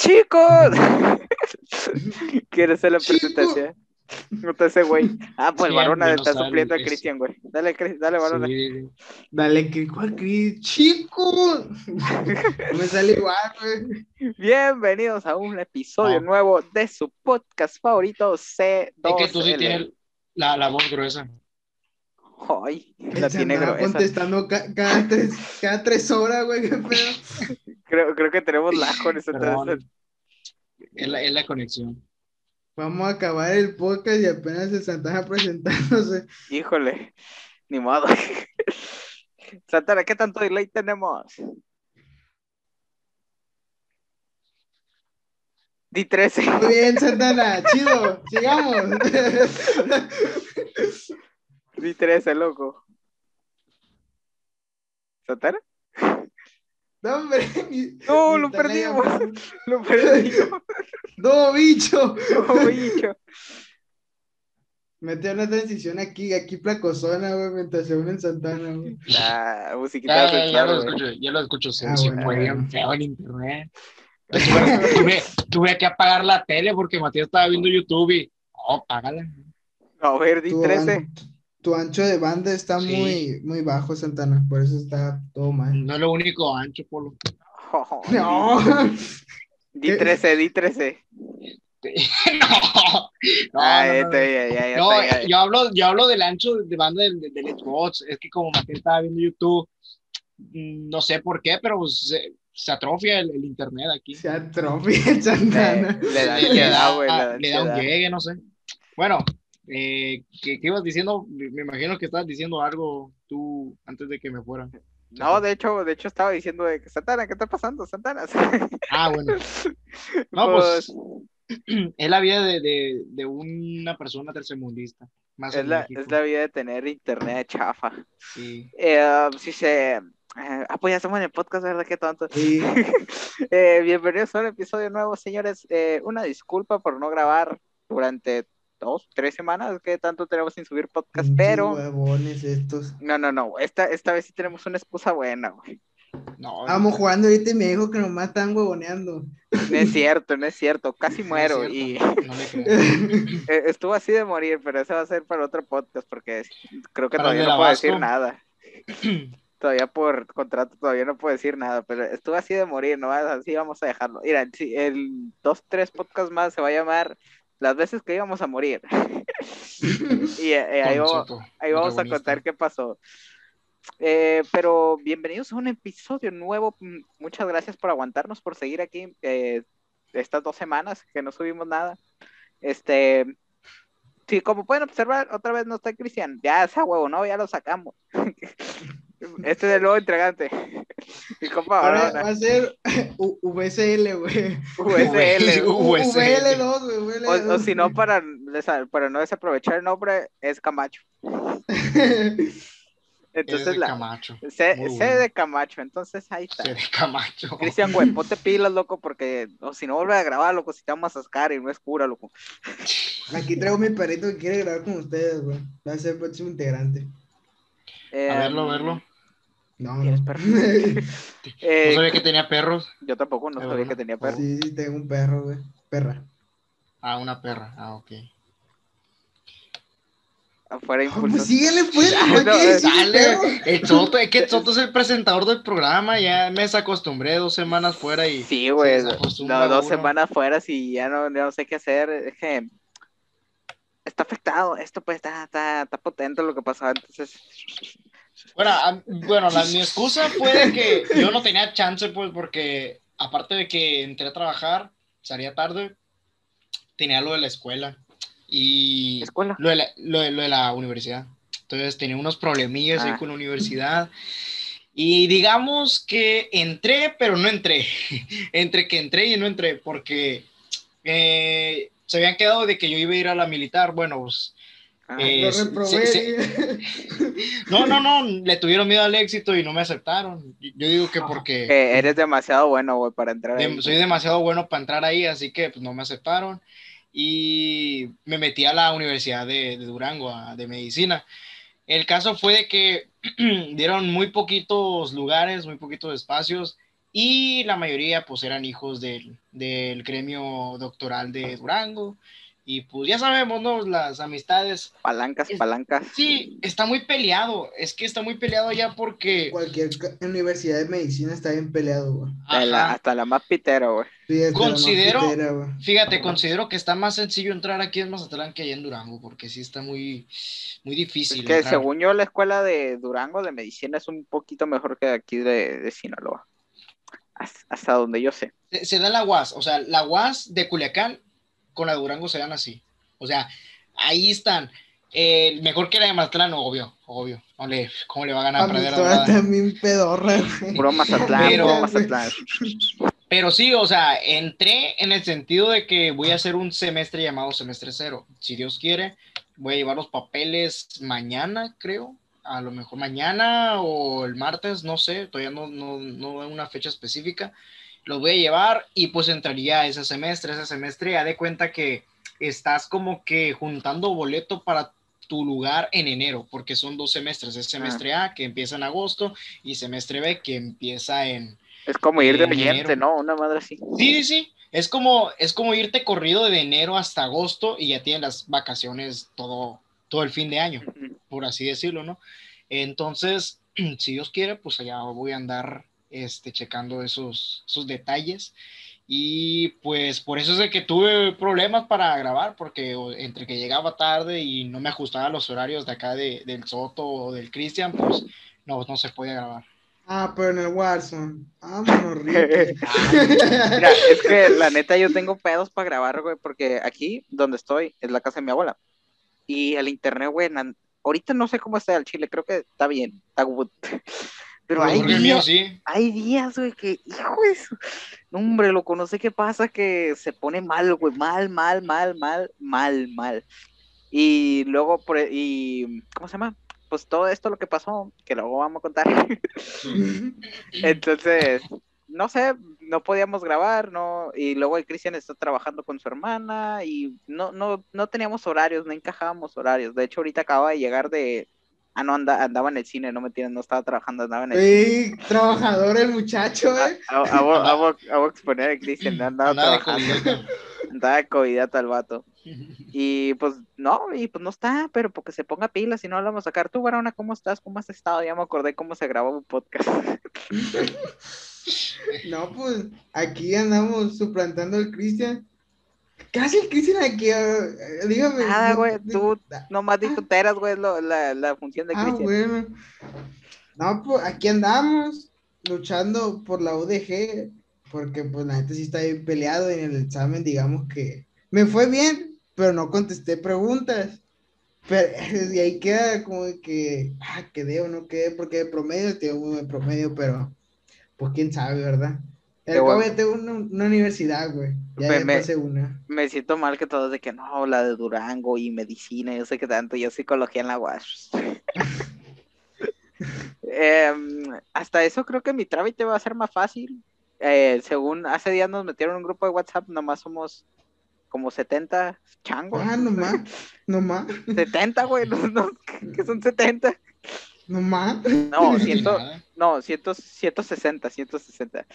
chicos. ¿Quieres hacer la Chico. presentación? No te sé, güey. Ah, pues Sí, no está supliendo a. Cristian, güey. Dale, Cris- dale, Varona. Sí. Dale, que ¿cuál Cris? Chico. No me sale igual, güey. Bienvenidos a un episodio No. nuevo de su podcast favorito C2L. Es que tú sí tienes la, la voz gruesa. Ay, la tiene gruesa. contestando ca- cada, tres, cada tres horas, güey. Qué pedo. Creo, creo que tenemos lag con eso. Perdón. entonces- Es la, es la conexión. Vamos a acabar el podcast y apenas el Santana presentándose. Híjole, ni modo. Santana, ¿qué tanto delay tenemos? Di 13. Muy bien, Santana, chido, sigamos. Di 13, loco. ¿Santana? No, hombre. No, Ni lo perdimos. Lo perdimos. No, bicho. Oh, bicho. Mete una transición aquí, aquí placosona, güey, mientras se une en Santana, güey. La musiquita Ya, ya, ya lo escucho, ya lo escucho. Se, Ah, se bueno, fue bueno. bien feo el internet. Tuve, tuve, que apagar la tele porque Matías estaba viendo YouTube y. Oh, págala. A ver, di Tu, 13. an- tu ancho de banda está Sí. muy, muy bajo, Santana, por eso está todo mal. No es lo único ancho, Polo. Oh, No. Di 13, di 13. no, no, ah, no, no. ya, ya, ya, No, está, ya. yo hablo, yo hablo del ancho de banda del, del Xbox. Es que como Matías estaba viendo YouTube, mm, no sé por qué, pero pues, se, se atrofia el, el internet aquí. Se atrofia el Santana. Le, le da Le, da, güey. Le da le da un llegue, no sé. Bueno, eh, ¿qué, qué ibas diciendo? Me imagino que estabas diciendo algo tú antes de que me fuera. No, de hecho, de hecho estaba diciendo de que Santana, ¿qué está pasando, Santana? Ah, bueno. No, pues es la vida de, de, de una persona tercermundista. Más es la, es la vida de tener internet chafa. Sí. Eh, sí se... eh, ah, pues ya estamos en el podcast, ¿verdad? Qué tonto. Sí. Eh, bienvenidos a un episodio nuevo, señores. Eh, una disculpa por no grabar durante dos, tres semanas, que tanto tenemos sin subir podcast, pero... huevones estos. No, no, no, esta, esta vez sí tenemos una excusa buena, güey. No, Vamos jugando ahorita y me dijo que nomás están huevoneando. No es cierto, no es cierto, casi no es muero cierto, y eh, estuvo así de morir, pero eso va a ser para otro podcast porque creo que Para el todavía no puedo decir nada. Todavía por contrato todavía no puedo decir nada, pero estuvo así de morir, no así vamos a dejarlo. Mira, sí, el dos, tres podcasts más se va a llamar Las veces que íbamos a morir. y eh, ahí vamos, ahí vamos a contar qué pasó. Eh, pero bienvenidos a un episodio nuevo. Mm, Muchas gracias por aguantarnos, por seguir aquí eh, estas dos semanas que no subimos nada. Este, sí, como pueden observar, otra vez no está Cristian. Ya esa huevo, no, ya lo sacamos. este es el nuevo entregante. Mi compa Ahora va a ser U- VSL, güey. USL. VL2, güey. O, o VL2. si no, para, para no desaprovechar el nombre, es Camacho. Es Entonces, de la, Camacho. C, de Camacho, entonces ahí está. C de Camacho. Cristian, güey, ponte pilas, loco, porque o si no vuelve a grabar, loco, si te vamos a sacar y no es cura, loco. Aquí traigo mi perrito que quiere grabar con ustedes, güey. Va a ser el próximo integrante. Eh, A verlo, verlo. No, ¿Tienes no. perro? No eh, sabía que tenía perros. yo tampoco no sabía que tenía perro. Sí, sí, tengo un perro, güey. Perra. Ah, una perra. Ah, ok. Afuera Pues impulso. síguele, pues. Ah, ¿para no, qué eh, Dale, el Soto, es que el Soto es el presentador del programa, ya me desacostumbré dos semanas fuera y Sí, güey, no, dos uno. semanas fuera y ya no, ya no sé qué hacer. Es que está afectado. Esto pues está, está, está potente lo que pasó. Entonces, Bueno, a- bueno la, mi excusa fue que yo no tenía chance, pues, porque aparte de que entré a trabajar, salía tarde, tenía lo de la escuela y escuela. lo de la, lo de- lo de la universidad. Entonces tenía unos problemillas ahí Ah. con la universidad. Y digamos que entré, pero no entré. Entre que entré y no entré, porque eh, se habían quedado de que yo iba a ir a la militar. Bueno, pues Ah, eh, Lo sí, reprobé. sí, no, no, no, le tuvieron miedo al éxito y no me aceptaron. Yo digo que porque que eres demasiado bueno, güey, para entrar ahí. soy demasiado bueno para entrar ahí, así que pues, no me aceptaron. Y me metí a la Universidad de, de Durango, a- de medicina. El caso fue de que dieron muy poquitos lugares, muy poquitos espacios, y la mayoría pues eran hijos del, del gremio doctoral de Durango. Y pues ya sabemos, ¿no? Las amistades. Palancas, Es- palancas. Sí, está muy peleado. Es que está muy peleado allá porque. Cualquier universidad de medicina está bien peleado, güey. Hasta la, Ajá. hasta la más pitero, güey. Sí, Considero- pitera, güey. Fíjate, considero que está más sencillo entrar aquí en Mazatlán que allá en Durango, porque sí está muy, muy Es difícil. que entrar. según yo, la escuela de Durango de medicina es un poquito mejor que aquí de, de Sinaloa. Hasta, hasta donde yo sé. se, se da la UAS, o sea, la UAS de Culiacán con la de Durango se dan así. O sea, ahí están. Eh, mejor que la de Mazatlán, obvio, obvio. No le- ¿Cómo le va a ganar A perder a historia Dorada? también pedorra. Puro Mazatlán, Pero- puro Mazatlán. Pero sí, o sea, entré en el sentido de que voy a hacer un semestre llamado semestre cero. Si Dios quiere, voy a llevar los papeles mañana, creo. A lo mejor mañana o el martes, no sé, todavía no, no, no hay una fecha específica. Los voy a llevar y pues entraría ese semestre. Ese semestre, ya de cuenta que estás como que juntando boleto para tu lugar en enero, porque son dos semestres. Es semestre A que empieza en agosto y semestre B que empieza en, Es como ir de En oyente. ¿no? Una madre así. Sí, sí, sí. Es como, es como irte corrido de enero hasta agosto y ya tienes las vacaciones todo, todo el fin de año, por así decirlo, ¿no? Entonces, si Dios quiere, pues allá voy a andar este, checando esos, esos detalles. Y pues por eso es de que tuve problemas para grabar, porque entre que llegaba tarde y no me ajustaba a los horarios de acá de- del Soto o del Cristian, pues no, no se podía grabar. Ah, pero en el Warzone. Vámonos, Ricky. Mira, es que la neta yo tengo pedos para grabar, güey, porque aquí donde estoy es la casa de mi abuela. Y el internet, güey, ahorita no sé cómo está el chile, creo que está bien, está good. Pero hay mío días, sí. hay días, güey, que, hijo de su- No, hombre, loco, no sé qué pasa, que se pone mal, güey, mal, mal, mal, mal, mal, mal. Y luego, e, y, ¿cómo se llama? Pues todo esto lo que pasó, que luego vamos a contar. Entonces, no sé, no podíamos grabar, ¿no? Y luego el Cristian está trabajando con su hermana y no, no, no teníamos horarios, no encajábamos horarios. De hecho, ahorita acaba de llegar de... Ah, no, anda, andaba en el cine, no me tienen, no estaba trabajando, andaba en el cine. Sí, trabajador el muchacho, Ah, eh. ah, ah, voy- ah, a exponer a Cristian, no andaba de trabajando, andaba de covidiota el vato. Y pues no, y pues no está, pero porque se ponga pilas y no lo vamos a sacar. Tú, Barona, ¿cómo estás? ¿Cómo has estado? Ya me acordé cómo se grabó un podcast. No, pues aquí andamos suplantando al Cristian. ¿Qué hace el Cristian aquí? Eh, Dígame. Nada, güey, no- tú Nomás tonteras, güey, lo- la, la función de Ah, Cristian. bueno. No, pues aquí andamos luchando por la UDG, porque pues la gente sí está bien peleado en el examen, digamos que me fue bien, pero no contesté preguntas. Pero y ahí queda como que, ah, quedé o no quedé, porque de promedio tengo un promedio, pero pues quién sabe, ¿verdad? El Qué bueno. tengo una, una universidad, güey. Ya, Me- ya me- pasé una. Me siento mal que todos de que no, la de Durango y medicina, yo sé que tanto, yo psicología en la UAS. Em, hasta eso creo que mi trámite va a ser más fácil. Eh, según hace días nos metieron en un grupo de WhatsApp, nomás somos como 70 changos. Ah, nomás, nomás, 70, güey, no, no, que son 70. nomás. No, ciento. No, 100, 160, 160.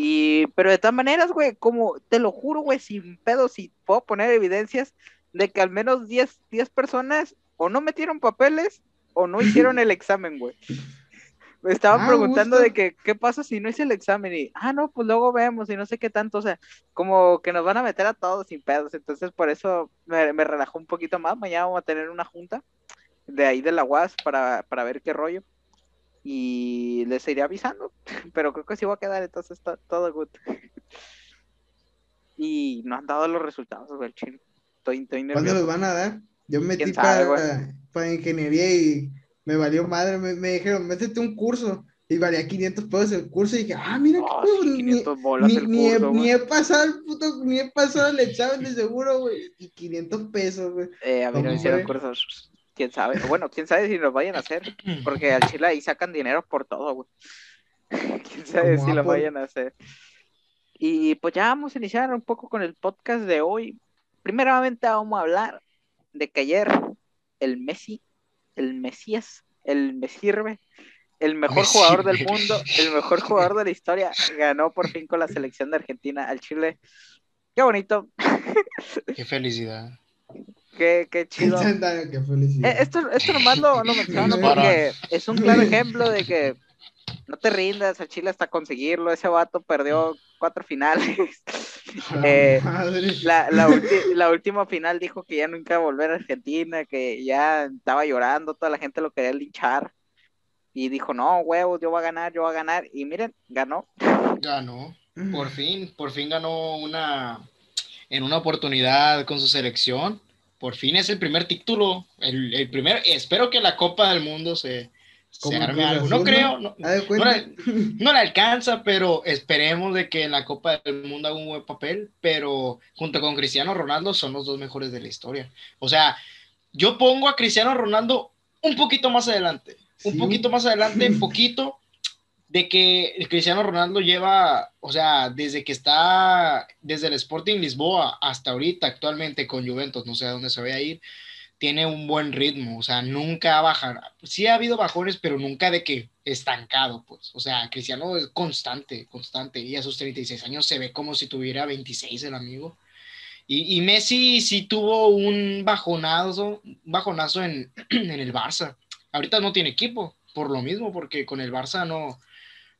Y, pero de todas maneras, güey, como te lo juro, güey, sin pedo, si puedo poner evidencias de que al menos 10, 10 personas o no metieron papeles o no hicieron el examen, güey. Me estaban Ah, preguntando gusto. de que, ¿qué pasa si no hice el examen? Y, ah, no, pues luego vemos y no sé qué tanto, o sea, como que nos van a meter a todos sin pedos. Entonces, por eso me, me relajó un poquito más. Mañana vamos a tener una junta de ahí de la UAS para, para ver qué rollo y les iré avisando, pero creo que sí va a quedar, entonces está todo good. Y no han dado los resultados, güey, chino. Estoy, estoy ¿Cuándo los van a dar? Yo me metí ¿Quién sabe, para, para ingeniería y me valió madre. Me, me dijeron, métete un curso. Y valía 500 pesos el curso. Y dije, ah, mira, qué Oh, pedo, sí, ni- 500 bolas ni, el ni he, curso, ni he pasado el puto, ni he pasado el examen de seguro, güey. Y 500 pesos, güey. Eh, a mí no me ¿Cómo hicieron cursos. Quién sabe. Bueno, quién sabe si los vayan a hacer. Porque al Chile ahí sacan dinero por todo, güey. quién sabe Como si lo vayan a hacer. Y pues ya vamos a iniciar un poco con el podcast de hoy. Primeramente vamos a hablar de que ayer el Messi, el Mesías, el me sirve, el mejor jugador del mundo, el mejor jugador de la historia, ganó por fin con la selección de Argentina al Chile. Qué bonito, Qué felicidad. Qué, qué chido. Instantáneo, qué felicidad. Eh, esto, esto nomás lo, lo menciono porque es un claro ejemplo de que no te rindas, al Chile hasta conseguirlo. Ese vato perdió cuatro finales. A la eh, madre. La, la, la última final dijo que ya nunca iba a volver a Argentina, que ya estaba llorando, toda la gente lo quería linchar. Y dijo, no, huevos, yo voy a ganar, yo voy a ganar. Y miren, ganó. Ganó. Por fin, por fin ganó una en una oportunidad con su selección. Por fin es el primer título, el, el primer, espero que la Copa del Mundo se, arme algo. No creo, no, de no cuenta. le, no le alcanza, pero esperemos de que en la Copa del Mundo haga un buen papel, pero junto con Cristiano Ronaldo son los dos mejores de la historia. O sea, yo pongo a Cristiano Ronaldo un poquito más adelante, un Sí. poquito más adelante, poquito, de que Cristiano Ronaldo lleva, o sea, desde que está, desde el Sporting Lisboa hasta ahorita actualmente con Juventus, no sé a dónde se vaya a ir, tiene un buen ritmo, o sea, nunca baja. Sí ha habido bajones, pero nunca de que estancado, pues. O sea, Cristiano es constante, constante, y a sus 36 años se ve como si tuviera 26 el amigo. Y, y Messi sí tuvo un bajonazo, bajonazo en, en el Barça. Ahorita no tiene equipo, por lo mismo, porque con el Barça no,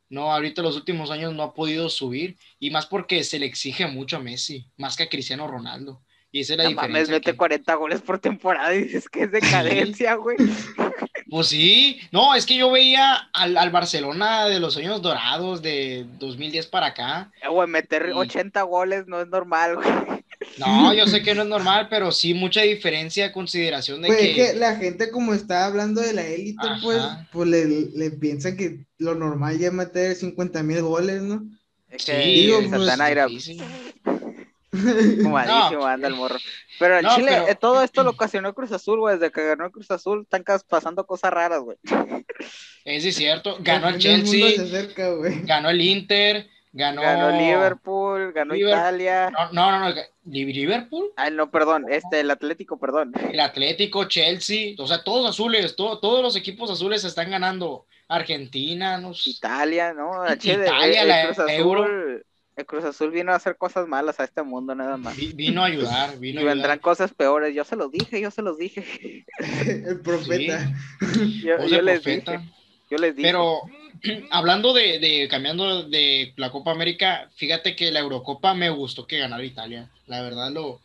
no, ahorita los últimos años no ha podido subir, y más porque se le exige mucho a Messi, más que a Cristiano Ronaldo. Y esa es la No diferencia. mames, mete que- 40 goles por temporada y dices que es decadencia, güey. Pues sí, no, es que yo veía al, al Barcelona de los años dorados de 2010 para acá. Eh, Güey, meter Sí. 80 goles no es normal, güey. No, yo sé que no es normal, pero sí mucha diferencia a consideración de Pues que... es que la gente como está hablando de la élite, Ajá. pues, pues le, le piensa que lo normal ya es meter 50 mil goles, ¿no? Es Sí, digo, el pues, Santana era difícil. fumadísimo, No. anda el morro. Pero el No, Chile, pero- eh, todo esto lo ocasionó Cruz Azul, güey. Desde que ganó el Cruz Azul, están pasando cosas raras, güey. Es sí, cierto, ganó el Chelsea, acerca, ganó el Inter, ganó... Ganó Liverpool, ganó. Italia. No, no, no, no, Liverpool, Ay, no, perdón, este, el Atlético, perdón. el Atlético, Chelsea, o sea, todos azules, todo- todos los equipos azules están ganando. Argentina, no sé. Italia, ¿no? Italia, el- el la Cruz Azul, Euro. el Cruz Azul vino a hacer cosas malas a este mundo, nada más. Vi- Vino a ayudar, Y vino a ayudar. vendrán cosas peores. Yo se los dije, yo se los dije. El profeta. Yo, Voz yo de les profeta. dije, yo les dije. Pero hablando de, de- cambiando de la Copa América, fíjate que la Eurocopa me gustó que ganara Italia. La verdad lo,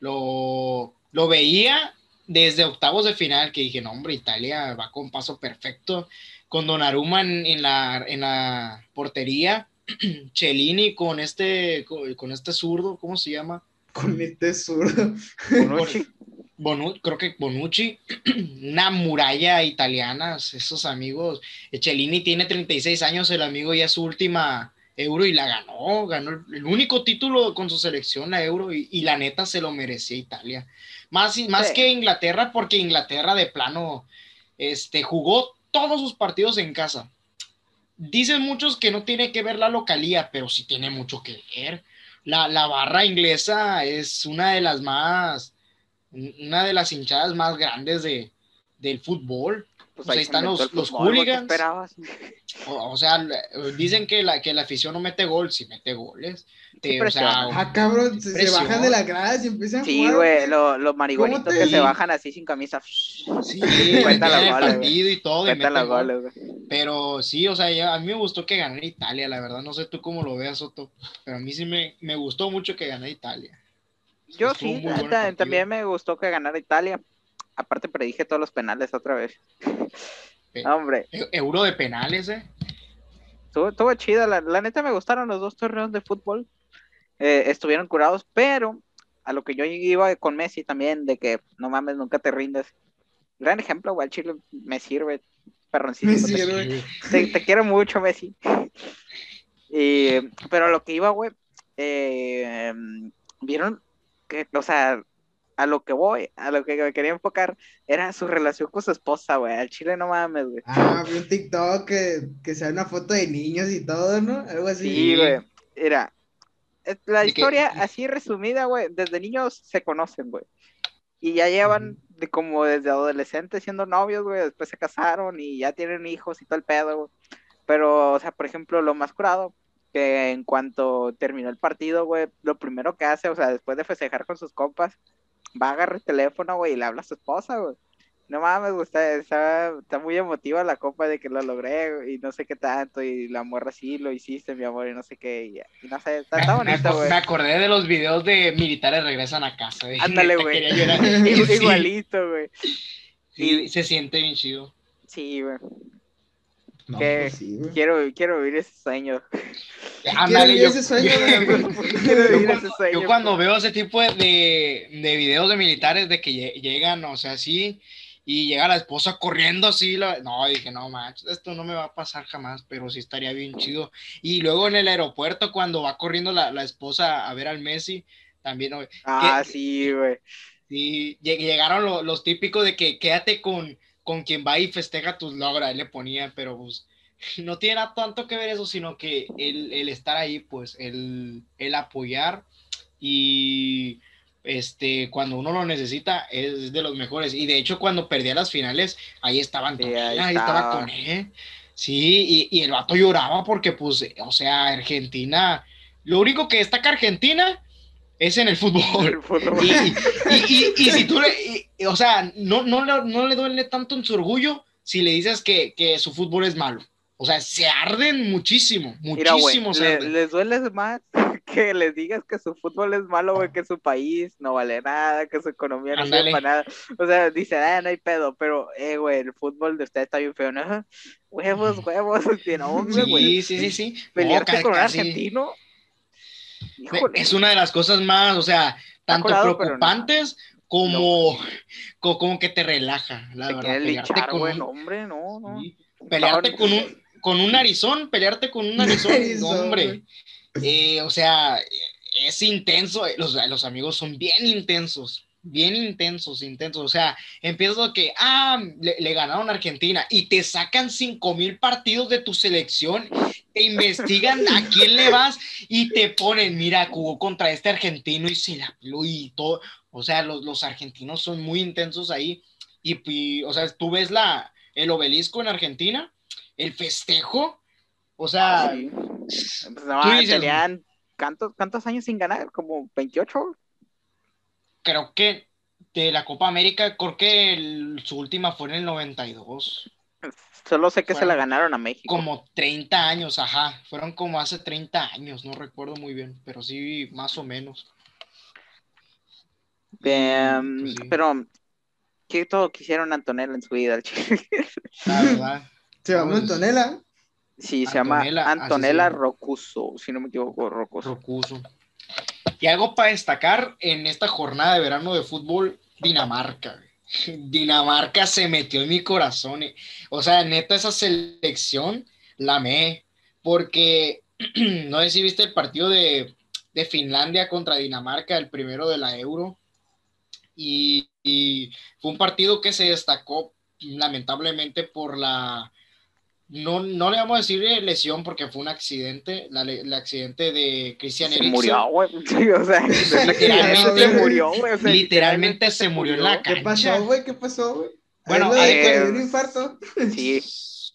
lo, lo veía desde octavos de final, que dije, no, hombre, Italia va con paso perfecto. Con Donnarumma en, en la, en la portería, Cellini con este, con, con este zurdo, ¿cómo se llama? Con este zurdo. Bonucci. Bonu- creo que Bonucci, una muralla italiana, esos amigos. Cellini tiene 36 años, el amigo ya es su última euro y la ganó, ganó el, único título con su selección, la euro, y, y la neta se lo merecía Italia. Más, más Sí. que Inglaterra, porque Inglaterra de plano este, jugó todos sus partidos en casa. Dicen muchos que no tiene que ver la localía, pero sí tiene mucho que ver. La, la barra inglesa es una de las más una de las hinchadas más grandes de, del fútbol. Pues O sea, ahí están los- los fútbol, güey, ¿qué hooligans. esperabas? O, o sea, dicen que la, que la afición no mete gol, sí mete goles. Te- Sí, o sea. Ah, cabrón, se, se bajan de las gradas y empiezan a Sí, jugar. güey, lo- los marihuanitos ¿Cómo te que se bajan así sin camisa. sí, Cuentan los goles, partido y todo. y los goles, güey. Pero sí, o sea, ya- a mí me gustó que ganara Italia, la verdad. No sé tú cómo lo veas, Soto. Pero a mí sí me, me gustó mucho que ganara Italia. Yo sí, también me gustó que ganara Italia. Aparte predije todos los penales otra vez. Eh. Hombre, E- Euro de penales, ¿eh? estuvo, estuvo chida. La, la neta me gustaron los dos torneos de fútbol. Eh, estuvieron curados, pero a lo que yo iba con Messi también, de que no mames, nunca te rindes. Gran ejemplo, güey, Chile me sirve. Perroncito. Me te- sirve. te, te quiero mucho, Messi. Y, pero a lo que iba, güey, eh, vieron que, o sea, a lo que voy, a lo que me quería enfocar, era su relación con su esposa, güey. Al chile no mames, güey. Ah, vi un TikTok que, que sale una foto de niños y todo, ¿no? Algo así. Sí, güey. Mira, es- la De que- historia así resumida, güey, desde niños se conocen, güey. Y ya llevan de como desde adolescentes siendo novios, güey, después se casaron y ya tienen hijos y todo el pedo, güey. Pero, o sea, por ejemplo, lo más curado, que en cuanto terminó el partido, güey, lo primero que hace, o sea, después de festejar con sus compas, va a agarrar el teléfono, güey, y le habla a su esposa, güey. No mames, güey, está, está, está muy emotiva la copa de que lo logré güey, y no sé qué tanto, y la morra sí lo hiciste, mi amor, y no sé qué, y, y no sé, está, está Me, bonito, güey. me acordé de los videos de militares regresan a casa. güey. Ándale, güey. Igualito, güey. sí, se siente bien chido. Sí, güey. No, pues sí. Quiero, quiero vivir ese sueño. Ándale, yo, ese sueño, güey. quiero yo vivir cuando, ese sueño. yo cuando veo ese tipo de, de videos de militares de que lle- llegan, o sea, así, y llega la esposa corriendo así, la- no, dije, no manches, esto no me va a pasar jamás, pero sí estaría bien chido. Y luego en el aeropuerto, cuando va corriendo la, la esposa a ver al Messi, también. Ah, sí, güey. Sí, lleg- llegaron lo- los típicos de que quédate con, con quien va y festeja tus logros, ahí le ponían, pero pues no tiene tanto que ver eso, sino que el, el estar ahí, pues, el, el apoyar y este, cuando uno lo necesita es de los mejores. Y de hecho, cuando perdía las finales, ahí estaba Sí, ahí ahí estaba estaba. con él. Sí, y, y el vato lloraba porque, pues, o sea, Argentina, lo único que destaca Argentina es en el fútbol. El fútbol. Y, y- y- y si tú le, o sea, no, no, le- no le duele tanto en su orgullo si le dices que, que su fútbol es malo. O sea, se arden muchísimo, Mira, muchísimo se le- les duele más que les digas que su fútbol es malo, güey, que su país no vale nada, que su economía no Ándale. para nada. O sea, dice, ah, no hay pedo, pero, eh, güey, el fútbol de ustedes está bien feo, ¿no? Huevos, huevos, tiene hombre, güey. Sí, sí, sí, sí. Pelearte ca- con un argentino. Híjole. Es una de las cosas más, o sea, tanto no. preocupantes como, co- como, que te relaja, la Te verdad. Pelearte con un- hombre, no, no. Pelearte No, con un, con un narizón, pelearte con un narizón, hombre. Eh, o sea, es intenso. eh, Los, los amigos son bien intensos, bien intensos, intensos. O sea, empiezas que, ah, le, le ganaron a Argentina y te sacan cinco mil partidos de tu selección, te investigan a quién le vas y te ponen, mira, jugó contra este argentino y se la y todo. O sea, los, los argentinos son muy intensos ahí. Y, y, o sea, tú ves la, el obelisco en Argentina, el festejo. O sea, Sí. Pues, no, dices- ¿cuántos, ¿cuántos años sin ganar? ¿Como 28? Creo que de la Copa América, creo que el- su última fue en el 92. Solo sé que se la ganaron a México. Como 30 años, ajá. Fueron como hace 30 años, no recuerdo muy bien, pero sí, más o menos. Em, Pues sí. Pero, ¿qué todo quisieron Antonella en su vida? La verdad. Se llama Pues, Antonella. Sí, se Antonella, llama Antonella. Rocuso, si no me equivoco, Rocuso. Rocuso. Y algo para destacar en esta jornada de verano de fútbol, Dinamarca. Dinamarca se metió en mi corazón. eh. O sea, neta, esa selección la amé. Porque no sé si viste el partido de, de Finlandia contra Dinamarca, el primero de la Euro. Y fue un partido que se destacó lamentablemente por la, no, no le vamos a decir eh, lesión porque fue un accidente, la el accidente de Christian Se Eriksen. murió, güey. Sí, o sea, Literalmente se murió, güey. o sea, Literalmente se murió en la ¿Qué cancha. pasó, güey? ¿Qué pasó, güey? Bueno, dio un infarto. Sí,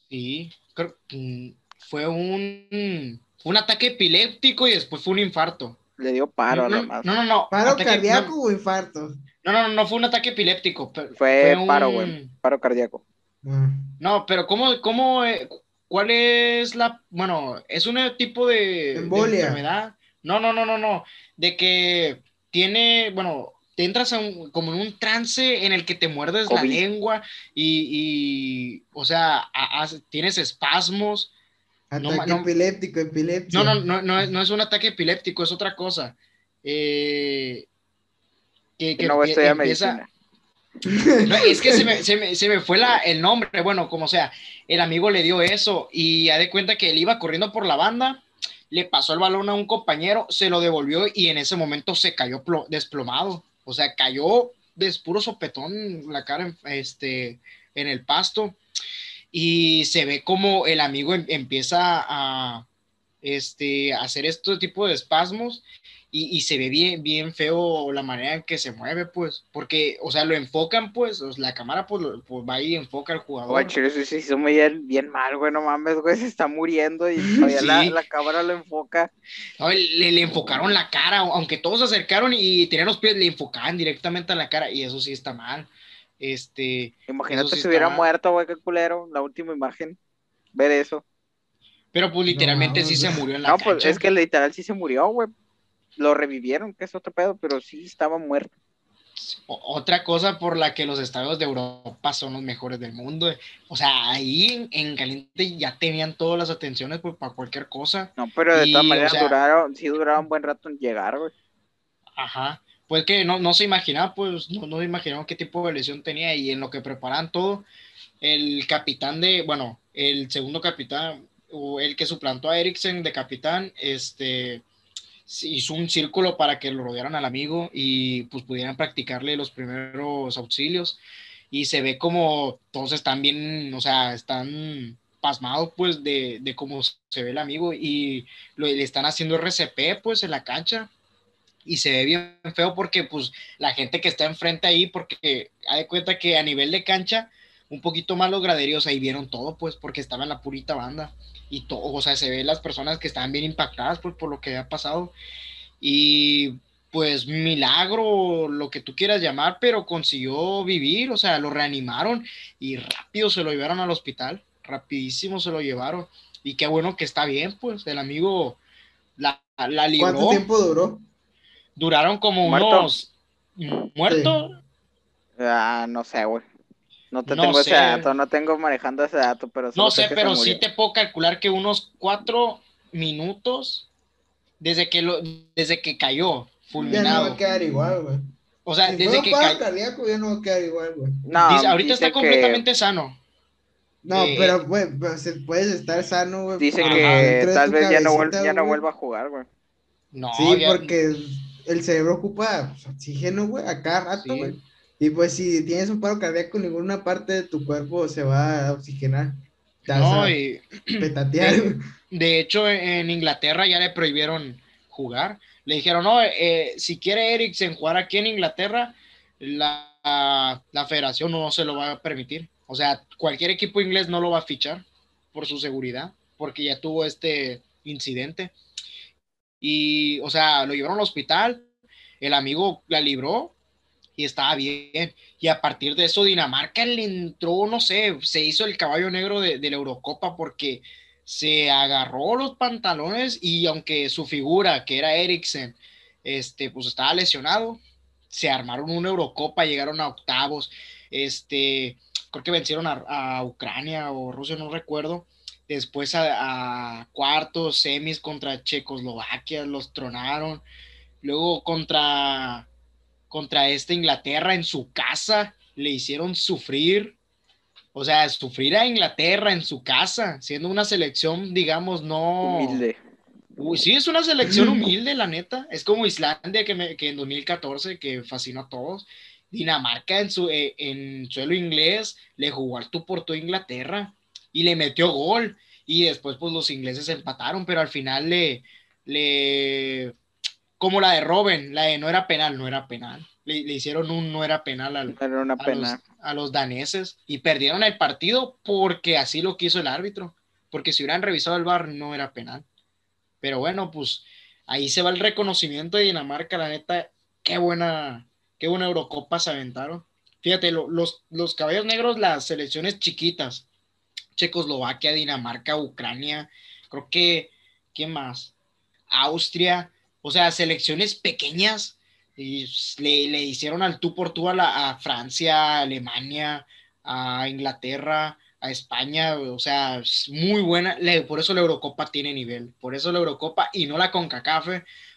Sí, creo que fue un, un ataque epiléptico y después fue un infarto. le dio paro no, nomás. no, no, no. ¿Paro ataque- cardíaco o infarto? No, no, no, no fue un ataque epiléptico. Fue un- paro, güey. Paro cardíaco. Ah. No, pero ¿cómo, cómo, eh, cuál es la, bueno, es un tipo de, de Embolia. enfermedad? No, no, no, no, no, de que tiene, bueno, te entras a un- como en un trance en el que te muerdes la lengua y, y, o sea, a- tienes espasmos. No, Ataque no. epiléptico, epilepsia. No, no, no, no, es, no es un ataque epiléptico, es otra cosa. Eh, que, Que no que estudiar empieza- medicina. Es que se me, se me- se me fue la, el nombre, bueno, como sea, el amigo le dio eso y ya de cuenta que él iba corriendo por la banda, le pasó el balón a un compañero, se lo devolvió y en ese momento se cayó plo- desplomado, o sea, cayó de puro sopetón la cara en, este, en el pasto y se ve como el amigo em- empieza a este, hacer este tipo de espasmos y, y, se ve bien, bien feo la manera en que se mueve, pues, porque, o sea, lo enfocan, pues, la cámara, pues, pues, va y enfoca al jugador. Güey, chile, sí, sí, muy bien, bien, mal, güey, no mames, güey, se está muriendo y todavía sí. la, la, cámara lo enfoca. No, le, le, enfocaron la cara, aunque todos se acercaron y tenían los pies, le enfocaban directamente a la cara, y eso sí está mal. Este. Imagínate sí si hubiera mal. muerto, güey, qué culero, la última imagen, ver eso. Pero pues literalmente no, sí se murió en la No, cancha. pues es que literal sí se murió, güey lo revivieron, que es otro pedo, pero sí estaba muerto. Otra cosa por la que los estadios de Europa son los mejores del mundo. O sea, ahí en, en Caliente ya tenían todas las atenciones pues, para cualquier cosa. No, pero de y, todas maneras o sea, duraron, sí duraron un buen rato en llegar, güey. Ajá. Pues que no, no se imaginaba, pues no, no se imaginaban qué tipo de lesión tenía y en lo que preparaban todo, el capitán de, bueno, el segundo capitán, o el que suplantó a Eriksen de capitán, este hizo un círculo para que lo rodearan al amigo y pues pudieran practicarle los primeros auxilios. Y se ve como todos están bien, o sea, están pasmados pues de, de cómo se ve el amigo y lo, le están haciendo RCP pues en la cancha. Y se ve bien feo porque pues la gente que está enfrente ahí porque hay cuenta que a nivel de cancha un poquito más los graderíos ahí vieron todo pues porque estaba en la purita banda y todo, o sea, se ve las personas que estaban bien impactadas pues, por lo que había pasado. Y pues milagro, lo que tú quieras llamar, pero consiguió vivir, o sea, lo reanimaron y rápido se lo llevaron al hospital, rapidísimo se lo llevaron. Y qué bueno que está bien, pues el amigo la, la libró. ¿Cuánto tiempo duró? Duraron como ¿Muerto? unos... ¿Muerto? Sí. Ah, no sé, güey. No te no tengo sé. ese dato, no tengo manejando ese dato, pero... No sé, pero sí te puedo calcular que unos cuatro minutos desde que, lo, desde que cayó, fulminado. Ya no va a quedar igual, güey. O sea, si desde que cayó... cardíaco ya no va a quedar igual, güey. No, dice, ahorita está completamente que... sano. No, eh, pero, güey, puedes estar sano, güey. Dice que tal vez ya no, vuelva, ya no vuelva a jugar, güey. No, sí, ya... porque el cerebro ocupa oxígeno, güey, a cada rato, güey. Sí. Y pues si tienes un paro cardíaco, ninguna parte de tu cuerpo se va a oxigenar. Te no, y petatear. De, de, hecho, en Inglaterra ya le prohibieron jugar. Le dijeron, no, eh, si quiere Eriksen jugar aquí en Inglaterra, la, la federación no se lo va a permitir. O sea, cualquier equipo inglés no lo va a fichar por su seguridad, porque ya tuvo este incidente. Y, o sea, lo llevaron al hospital, el amigo la libró, y estaba bien. Y a partir de eso, Dinamarca le entró, no sé, se hizo el caballo negro de, de, la Eurocopa porque se agarró los pantalones y aunque su figura, que era Eriksen, este, pues estaba lesionado, se armaron una Eurocopa, llegaron a octavos, este, creo que vencieron a, a Ucrania o Rusia, no recuerdo. Después a, a cuartos, semis contra Checoslovaquia, los tronaron. Luego contra contra esta Inglaterra en su casa, le hicieron sufrir, o sea, sufrir a Inglaterra en su casa, siendo una selección, digamos, no... Humilde. Uy, sí, es una selección humilde, la neta. Es como Islandia que, me, que en 2014, que fascinó a todos. Dinamarca en, su, eh, en suelo inglés le jugó al tú por tu Inglaterra y le metió gol. Y después, pues los ingleses empataron, pero al final le, le como la de Robin, la de no era penal, no era penal. Le, le hicieron un no era penal al, era una pena. A, los, a, los, daneses y perdieron el partido porque así lo quiso el árbitro. Porque si hubieran revisado el bar no era penal. Pero bueno, pues ahí se va el reconocimiento de Dinamarca, la neta, qué buena, qué buena Eurocopa se aventaron. Fíjate, lo, los, los caballos negros, las selecciones chiquitas, Checoslovaquia, Dinamarca, Ucrania, creo que, ¿qué más? Austria, o sea, selecciones pequeñas y le, le hicieron al tú por tú a, la, a, Francia, a Alemania, a Inglaterra, a España, o sea, es muy buena, por eso la Eurocopa tiene nivel, por eso la Eurocopa y no la CONCACAF,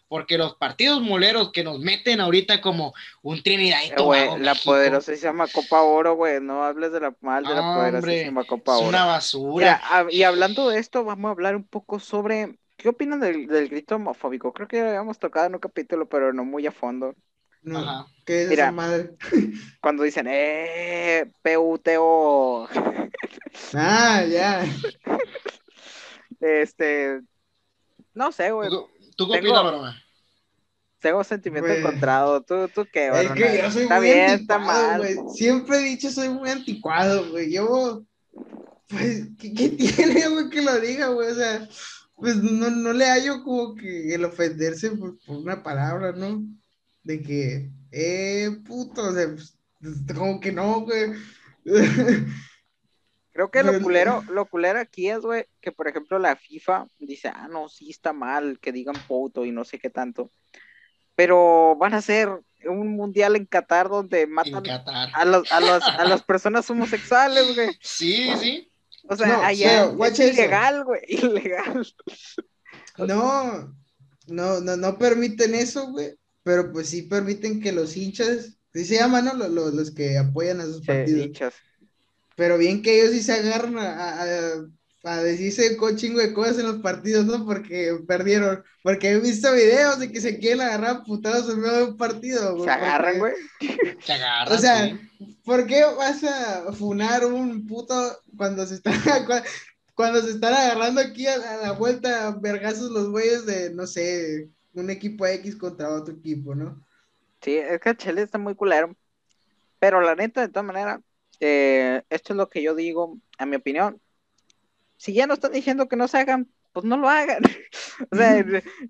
porque los partidos moleros que nos meten ahorita como un Trinidad y Tobago, La poderosísima Copa Oro, güey, no hables de la mal de la poderosísima Copa Oro. Es una basura. Mira, y hablando de esto, vamos a hablar un poco sobre ¿Qué opinan del, del, grito homofóbico? Creo que ya habíamos tocado en un capítulo, pero no muy a fondo. No, Ajá. ¿Qué es Mira, esa madre? cuando dicen, ¡eh! PUTO. ah, ya. Este. No sé, güey. ¿Tú, ¿Tú, qué opinas, broma? tengo sentimiento Güey. encontrado. ¿Tú, tú qué? Es Barona? que yo soy está muy bien, está mal. Siempre he dicho soy muy anticuado, güey. Yo, pues, ¿qué, qué tiene, güey, que lo diga, güey? O sea, pues no, no le hallo como que el ofenderse por, por una palabra, ¿no? De que, eh, puto, o sea, pues, como que no, güey. Creo que lo culero, lo culero aquí es, güey, que por ejemplo la FIFA dice, ah, no, sí está mal que digan puto y no sé qué tanto. Pero van a hacer un mundial en Qatar donde En matan Qatar. a, los, a, los, a las personas homosexuales, güey. Sí, sí. O sea, No, allá es ilegal, güey, ilegal. No, no, no, no permiten eso, güey. Pero pues sí permiten que los hinchas, sí se llaman, ¿no? Los, los- los que apoyan a sus Sí, partidos. hinchas. Pero bien que ellos sí se agarran a, a- a decirse un chingo de cosas en los partidos, ¿no? Porque perdieron. Porque he visto videos de que se quieren agarrar putados en medio de un partido, güey. Se agarran, porque- güey. Se agarran. O sea, sí. ¿por qué vas a funar un puto cuando se están, cua- cuando se están agarrando aquí a, a la vuelta vergazos los güeyes de, no sé, un equipo X contra otro equipo, ¿no? Sí, es que Chile está muy culero. Pero la neta, de todas maneras, eh, esto es lo que yo digo, a mi opinión. Si ya no están diciendo que no se hagan, pues no lo hagan. o sea,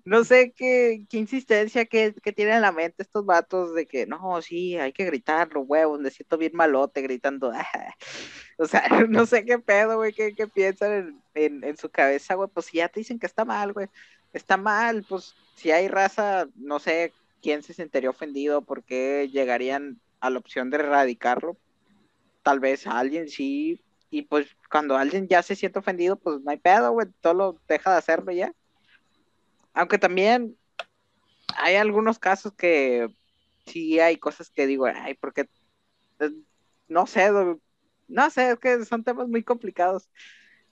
no sé qué, qué insistencia que, que tienen en la mente estos vatos de que no, sí, hay que gritar los huevos, me siento bien malote gritando. o sea, no sé qué pedo, güey, qué, qué piensan en, en, en su cabeza, güey. Pues si ya te dicen que está mal, güey, está mal, pues si hay raza, no sé quién se sentiría ofendido, por qué llegarían a la opción de erradicarlo. Tal vez alguien sí, y pues cuando alguien ya se siente ofendido, pues no hay pedo, güey, solo deja de hacerlo ya. Aunque también hay algunos casos que sí hay cosas que digo, ay, porque eh, no sé, no sé, es que son temas muy complicados.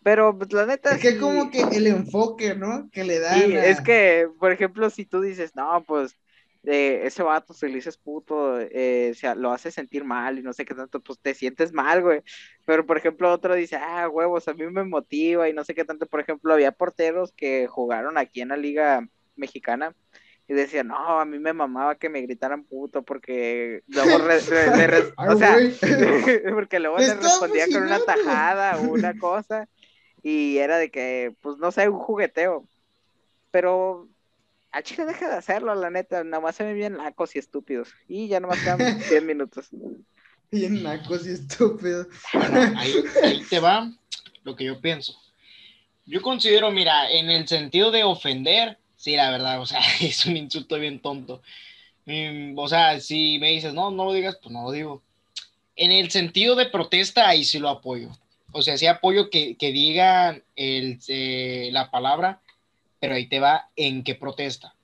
Pero pues, la neta Es que sí- como que el enfoque, ¿no? Que le dan. Sí, a- es que, por ejemplo, si tú dices, no, pues eh, ese vato, si le dices puto, eh, o sea, lo hace sentir mal y no sé qué tanto, pues te sientes mal, güey. Pero, por ejemplo, otro dice, ah, huevos, a mí me motiva y no sé qué tanto. Por ejemplo, había porteros que jugaron aquí en la Liga Mexicana y decían, no, a mí me mamaba que me gritaran puto porque luego, re- Ay, o sea, porque luego le respondía con una tajada o una cosa y era de que, pues no sé, un jugueteo. Pero a Chile deja de hacerlo, la neta, nada más se ven bien lacos y estúpidos. Y ya nomás quedan 10 minutos. Bien nacos y estúpidos. Bueno, ahí, ahí te va lo que yo pienso. Yo considero, mira, en el sentido de ofender, sí, la verdad, o sea, es un insulto bien tonto. Mm, o sea, si me dices, no, no lo digas, pues no lo digo. En el sentido de protesta, ahí sí lo apoyo. O sea, sí apoyo que, que digan el, eh, la palabra, pero ahí te va en qué protesta.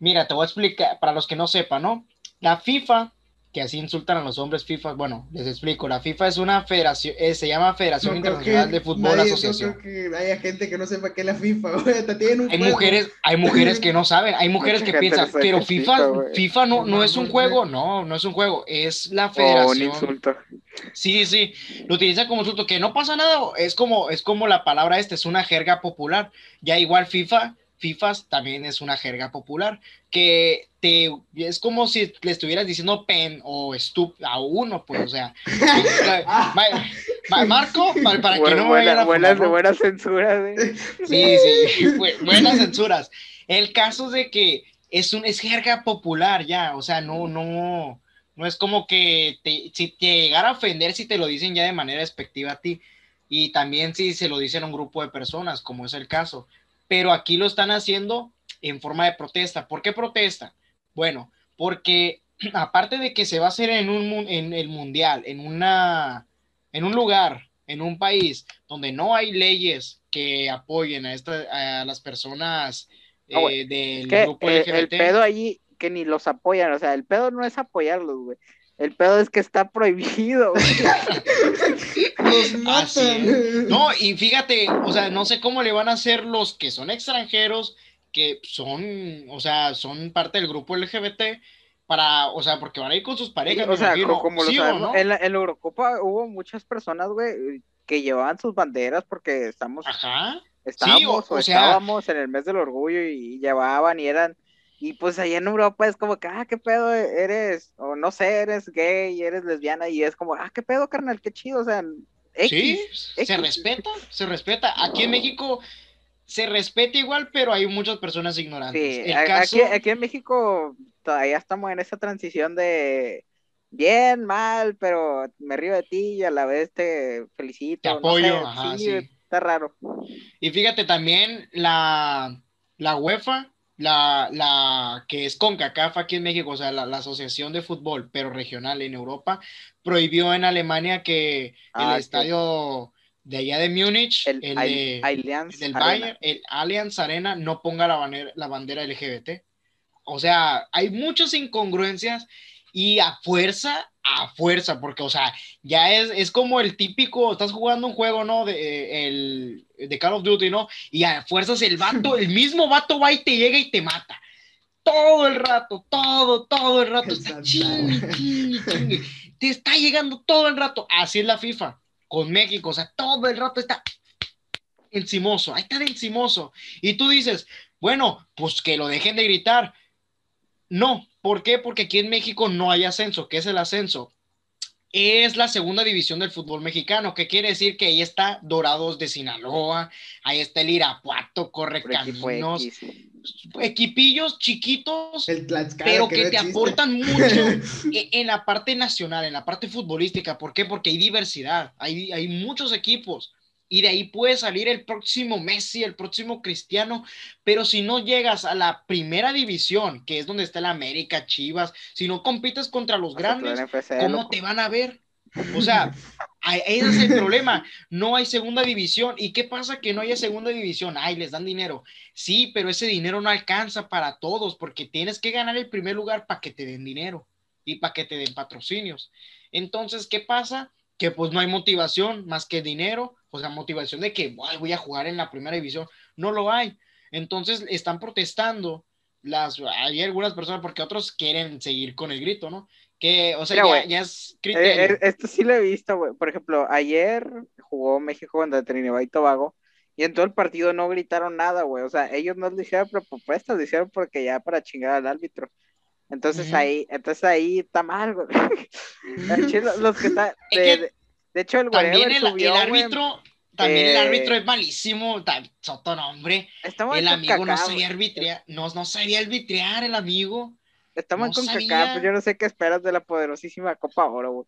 Mira, te voy a explicar, para los que no sepan, ¿no? La FIFA, que así insultan a los hombres FIFA, bueno, les explico, la FIFA es una federación, eh, se llama Federación No Internacional de Fútbol nadie- Asociación. No creo que haya gente que no sepa qué es la FIFA, güey. Hay juego. mujeres, hay mujeres que no saben, hay mujeres Mucha que piensan, pero FIFA, FIFA, no, no es un No, juego, no, no es un juego, es la O un federación. insulto. Sí, sí, lo utiliza como insulto, que no pasa nada, es como, es como la palabra esta, es una jerga popular. Ya igual FIFA, FIFA también es una jerga popular, que te, es como si le estuvieras diciendo pen o stup a uno, pues, o sea. Ah. Ma- ma- Marco, para, para que no Buena- vayan a buenas, ¿no? buenas censuras, güey. Sí, sí, bu- buenas censuras. El caso es de que es un es jerga popular ya, o sea, no, no, no es como que te, si te llegara a ofender si te lo dicen ya de manera despectiva a ti, y también si se lo dicen a un grupo de personas, como es el caso, pero aquí lo están haciendo en forma de protesta. ¿Por qué protesta? Bueno, porque aparte de que se va a hacer en, un, en el mundial, en, una, en un lugar, en un país donde no hay leyes que apoyen a, esta, a las personas No, güey, eh, del Que grupo LGBT. el pedo allí, que ni los apoyan, o sea, el pedo no es apoyarlos, güey. El pedo es que está prohibido. Los Así matan. No, y fíjate, o sea, no sé cómo le van a hacer los que son extranjeros, que son, o sea, son parte del grupo LGBT, para, o sea, porque van a ir con sus parejas, me o sea, como lo ¿Sí o sabemos, no? en, la, en la Eurocopa hubo muchas personas, güey, que llevaban sus banderas porque estamos, Ajá. estábamos o- o, o sea- estábamos en el mes del orgullo y, llevaban y eran, Y pues allá en Europa es como que, ah, qué pedo eres, o no sé, eres gay, eres lesbiana, y es como, ah, qué pedo, carnal, qué chido, o sea, sí, se respeta, se respeta. Aquí en México se respeta igual, pero hay muchas personas ignorantes. Sí, aquí, aquí en México todavía estamos en esa transición de bien, mal, pero me río de ti y a la vez te felicito. Te apoyo, sí, está raro. Y fíjate también la, la UEFA, la, la que es CONCACAF aquí en México, o sea, la, Asociación de Fútbol, pero regional en Europa, prohibió en Alemania que el ah, estadio de allá de Múnich, el, de, Allianz del Bayern, el Allianz Arena, no ponga la bandera, la bandera LGBT. O sea, hay muchas incongruencias y a fuerza, a fuerza, porque, o sea, ya es, es como el típico, estás jugando un juego, ¿no? De, el, de Call of Duty, ¿no? Y a fuerzas el vato, el mismo vato va y te llega y te mata. Todo el rato, todo, todo el rato. Está Te está llegando todo el rato. Así es la FIFA con México, o sea, todo el rato está encimoso, ahí está encimoso. Y tú dices, bueno, pues que lo dejen de gritar. No, ¿por qué? Porque aquí en México no hay ascenso. ¿Qué es el ascenso? Es la segunda división del fútbol mexicano, que quiere decir que ahí está Dorados de Sinaloa, ahí está el Irapuato, Correcaminos, equipillos chiquitos, pero que, te aportan mucho e, en la parte nacional, en la parte futbolística. ¿Por qué? Porque hay diversidad, hay, hay muchos equipos y de ahí puede salir el próximo Messi, el próximo Cristiano, pero si no llegas a la primera división, que es donde está el América, Chivas, si no compites contra los grandes, ¿cómo te van a ver? O sea, ese es el problema. No hay segunda división. ¿Y qué pasa que no haya segunda división? Ay, les dan dinero. Sí, pero ese dinero no alcanza para todos porque tienes que ganar el primer lugar para que te den dinero y para que te den patrocinios. Entonces, ¿qué pasa? Que pues no hay motivación más que dinero o sea, motivación de que voy a jugar en la primera división, no lo hay. Entonces están protestando las, hay algunas personas porque otros quieren seguir con el grito, ¿no? Que, o sea, ya, es eh, eh, esto sí lo he visto, güey. Por ejemplo, ayer jugó México contra Trinidad y Tobago y en todo el partido no gritaron nada, güey. O sea, ellos no le hicieron propuestas, lo hicieron porque ya para chingar al árbitro. Entonces ahí, entonces ahí está mal, güey. los, que están, de hecho, el También el, el árbitro, también el árbitro es malísimo, soto nombre. El amigo no sabía arbitrar, no, no sabía arbitrar el amigo. Estamos con CACA, pues yo no sé qué esperas de la poderosísima Copa Oro, güey.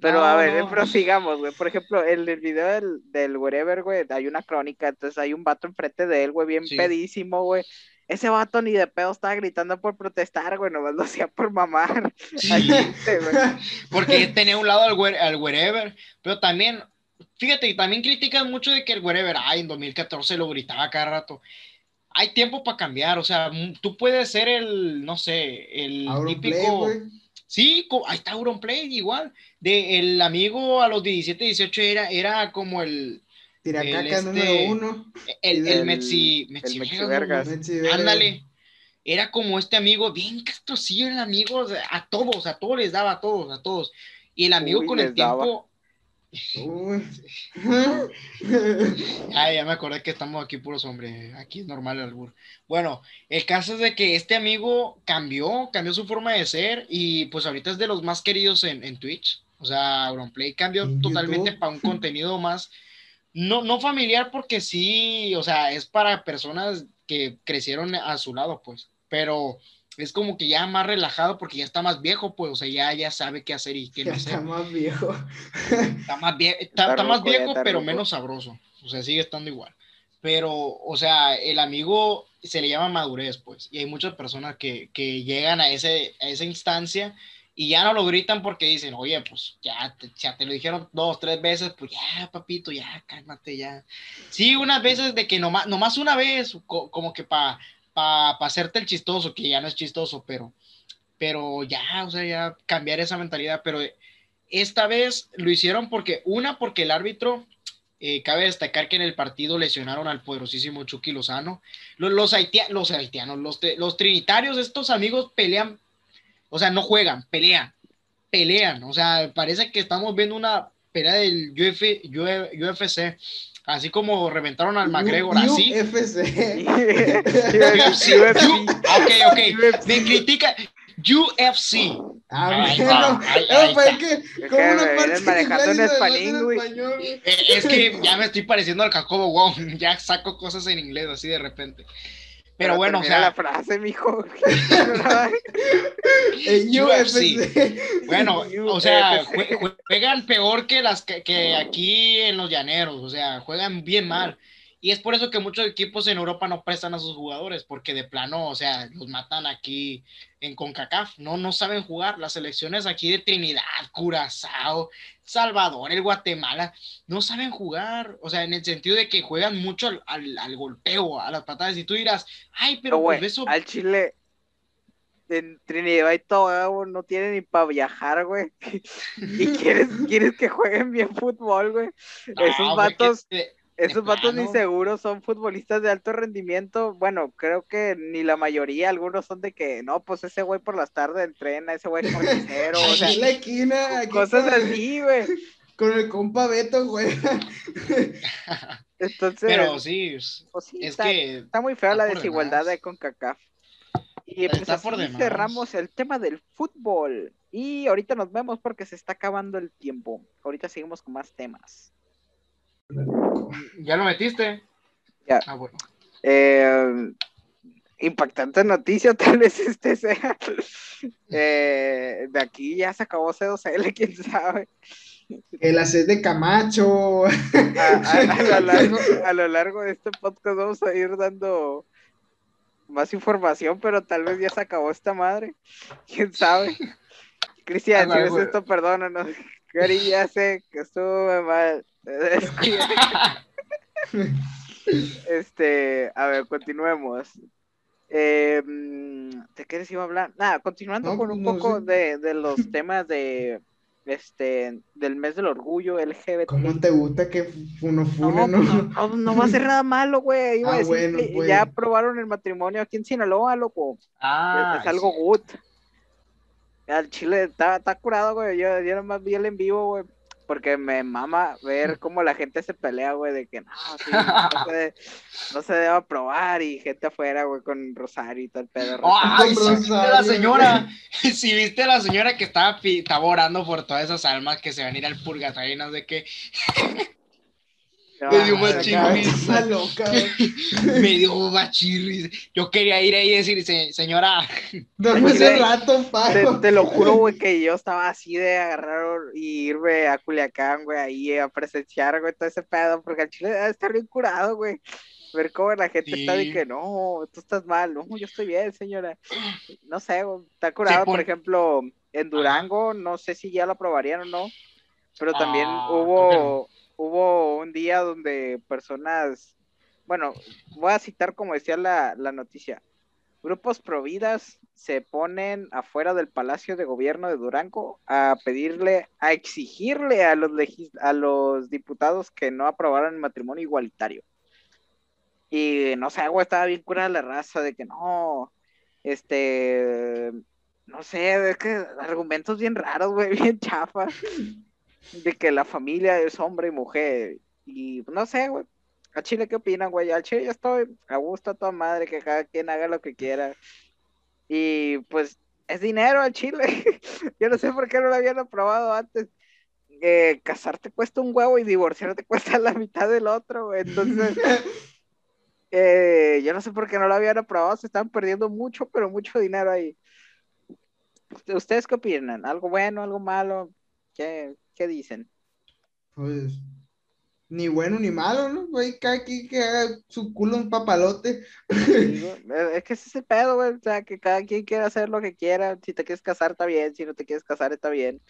Pero a ver, prosigamos, güey. Por ejemplo, en el video del, del wherever, güey, hay una crónica, entonces hay un vato enfrente de él, güey, bien pedísimo, güey. Ese vato ni de pedo estaba gritando por protestar, güey, nomás lo hacía por mamar. Sí. Porque tenía un lado al, al wherever, pero también, fíjate, también critican mucho de que el wherever, ay, en 2014 lo gritaba cada rato. Hay tiempo para cambiar, o sea, tú puedes ser el, no sé, el típico... sí, ahí está Auronplay igual. De el amigo a los 17, 18 era, era como el, Tiracaca el número este, uno. El, el, Metsi, Metsi, Vergas. Ándale. Era como este amigo, bien castrocillo el amigo, a todos, a todos les daba, a todos, a todos. Y el amigo con el tiempo. Ay, ya me acordé que estamos aquí puros hombres. Aquí es normal el albur. Bueno, el caso es de que este amigo cambió, cambió su forma de ser y pues ahorita es de los más queridos en, en Twitch. O sea, Auronplay cambió totalmente para un contenido más no, no familiar porque sí, o sea, es para personas que crecieron a su lado, pues, pero es como que ya más relajado porque ya está más viejo, pues, o sea, ya, ya sabe qué hacer y qué no hacer. Está más viejo. Está más, está, más viejo, pero menos sabroso, o sea, sigue estando igual. Pero, o sea, el amigo se le llama madurez, pues, y hay muchas personas que, que llegan a, ese, a esa instancia y ya no lo gritan porque dicen, oye, pues ya te, ya te lo dijeron dos, tres veces, pues ya, papito, ya, cálmate, ya. Sí, unas veces de que nomás, nomás una vez, como que para pa, hacerte el chistoso, que ya no es chistoso, pero, pero ya, o sea, ya cambiar esa mentalidad, pero esta vez lo hicieron porque, una, porque el árbitro, eh, cabe destacar que en el partido lesionaron al poderosísimo Chucky Lozano. Los, los, haitianos, los trinitarios, estos amigos pelean o sea, no juegan, pelean, pelean. O sea, parece que estamos viendo una pelea del UFC. Así como reventaron al McGregor, así. UFC. ok, ok. Me critica. UFC. Ah, No, es que. Eh, Es que ya me estoy pareciendo al Jacobo Wow. Ya saco cosas en inglés así de repente. Pero bueno, o sea, la frase, mijo. Eh, UFC. Bueno, o sea, juegan peor que las que, que aquí en los llaneros, o sea, juegan bien mal. Y es por eso que muchos equipos en Europa no prestan a sus jugadores, porque de plano, o sea, los matan aquí en CONCACAF, no, no saben jugar. Las selecciones aquí de Trinidad, Curazao, Salvador, el Guatemala, no saben jugar, o sea, en el sentido de que juegan mucho al, al- al golpeo, a las patadas, y tú dirás, ay, pero pues eso... al Chile, en Trinidad y Tobago no tienen ni para viajar, güey. y quieres, quieres que jueguen bien fútbol, güey. no, esos vatos, que- esos vatos ni seguros son futbolistas de alto rendimiento. Bueno, creo que ni la mayoría, algunos son de que, no, pues ese güey por las tardes entrena, ese güey es carnicero, o sea, la esquina, aquí cosas con, así, güey. con el compa Beto, güey. Entonces, Pero sí, pues sí, es está, que está muy fea está la por desigualdad demás. de CONCACAF. Y Está pues por así demás. cerramos el tema del fútbol. Y ahorita nos vemos porque se está acabando el tiempo. Ahorita seguimos con más temas. ¿Ya lo metiste? Ya. Ah, bueno. Eh, impactante noticia, tal vez este sea. Eh, de aquí ya se acabó C2L, quién sabe. El hacer de Camacho. A, a- a lo largo, a lo largo de este podcast vamos a ir dando más información, pero tal vez ya se acabó esta madre. ¿Quién sabe? Cristian, Ah, si ves esto, perdónanos. Cari, ya sé que estuvo mal. Este, a ver, continuemos. Eh, ¿De qué les iba a hablar? Nada, continuando No, con pues, un no poco sé. de, de los temas de este del mes del orgullo LGBT. ¿Cómo te gusta que uno No, fune, no? no, no, no va a ser nada malo, güey. Iba a Ah, decir bueno, que pues. ya aprobaron el matrimonio aquí en Sinaloa, loco. Ah, es, es algo sí. good. Al chile está, está curado, güey. Yo, yo nomás vi el en vivo, güey. Porque me mama ver cómo la gente se pelea, güey, de que no, sí, no, se, no se debe aprobar y gente afuera, güey, con Rosario y tal pedo. Ay, Con si viste a la señora, si viste a la señora que estaba, estaba orando por todas esas almas que se van a ir al purgatorio y no sé qué, No, me dio güey. me dio bachirris. Yo quería ir ahí y decir, "Se- señora, Duerme Chile, hace rato, Te, pago. te lo juro, güey, que yo estaba así de agarrar y irme a Culiacán, güey, ahí a presenciar, güey, todo ese pedo, porque al chile debe estar bien curado, güey. Ver cómo la gente está de que no, tú estás mal, no, yo estoy bien, señora. No sé, güey, está curado, por ejemplo, en Durango, no sé si ya lo aprobarían o no, pero también Ah, hubo, hubo un día donde personas, bueno, voy a citar como decía la, la noticia, grupos providas se ponen afuera del Palacio de Gobierno de Durango a pedirle, a exigirle a los, a los diputados que no aprobaran el matrimonio igualitario. Y no sé, estaba bien curada la raza de que no, este, no sé, es que argumentos bien raros, güey, bien chafas, de que la familia es hombre y mujer. Y no sé, güey, a Chile, ¿qué opinan, güey? Al Chile yo estoy a gusto a toda madre, que cada quien haga lo que quiera. Y pues es dinero al Chile. yo no sé por qué no lo habían aprobado antes. Eh, casarte cuesta un huevo y divorciarte cuesta la mitad del otro, güey. Entonces, eh, yo no sé por qué no lo habían aprobado. Se están perdiendo mucho, pero mucho dinero ahí. ¿Ustedes qué opinan? ¿Algo bueno, algo malo? ¿Qué, qué dicen? Pues, ni bueno ni malo, ¿no? Güey, cada quien que haga su culo un papalote. Digo, eh, Es que ese es el pedo, güey. O sea, que cada quien quiera hacer lo que quiera. Si te quieres casar, está bien. Si no te quieres casar, está bien.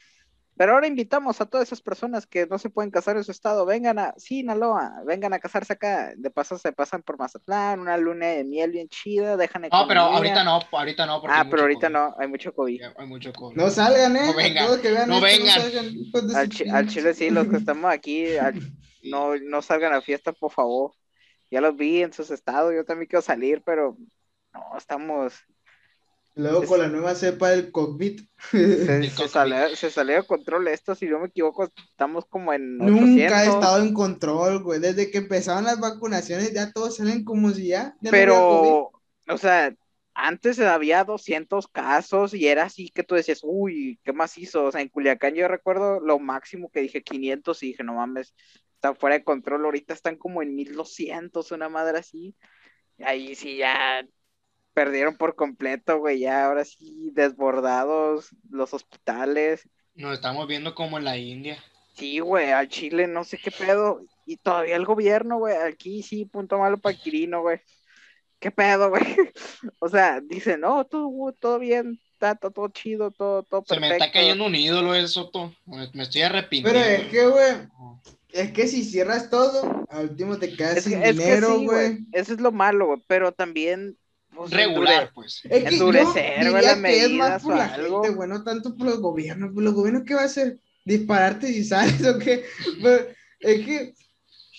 Pero ahora invitamos a todas esas personas que no se pueden casar en su estado. Vengan a Sinaloa, vengan a casarse acá. De paso se pasan por Mazatlán, una luna de miel bien chida. Dejan no, pero economía. ahorita no, ahorita no. porque Ah, pero ahorita COVID. no, hay mucho COVID. Hay mucho COVID. No salgan, ¿eh? No vengan, Todos que vean no esto, vengan. salgan, Al, chi- al chile sí, los que estamos aquí, al- no, no salgan a fiesta, por favor. Ya los vi en sus estados, yo también quiero salir, pero no, estamos, Luego Es- con la nueva cepa del COVID. Se, salió, se salió de control esto, si no me equivoco, estamos como en Nunca ha 800, estado en control, güey. Desde que empezaron las vacunaciones ya todos salen como si ya. ya no hubiera COVID. pero, o sea, antes había 200 casos y era así que tú decías, uy, ¿qué más hizo? O sea, en Culiacán yo recuerdo lo máximo que dije 500 y dije, no mames, está fuera de control, ahorita están como en 1200, una madre así. Y ahí sí ya perdieron por completo, güey, ya ahora sí desbordados los hospitales. Nos estamos viendo como en la India. Sí, güey, al Chile no sé qué pedo. Y todavía el gobierno, güey, aquí sí, punto malo para Quirino, güey. ¿Qué pedo, güey? O sea, dice, no, todo, todo bien, está todo, todo chido, todo, todo Se perfecto. me está cayendo un ídolo eso, Soto. Me estoy arrepintiendo. Pero es que, güey, es que si cierras todo, al último te quedas Es que, sin es que dinero, sí, güey. Eso es lo malo, güey, pero también... pues, Regular, pues. Es que Endurecer, yo güey, diría que es más por o la algo. gente, güey, no tanto por los gobiernos. Pues los gobiernos, ¿qué va a hacer? ¿Dispararte si sales o qué? Pero es que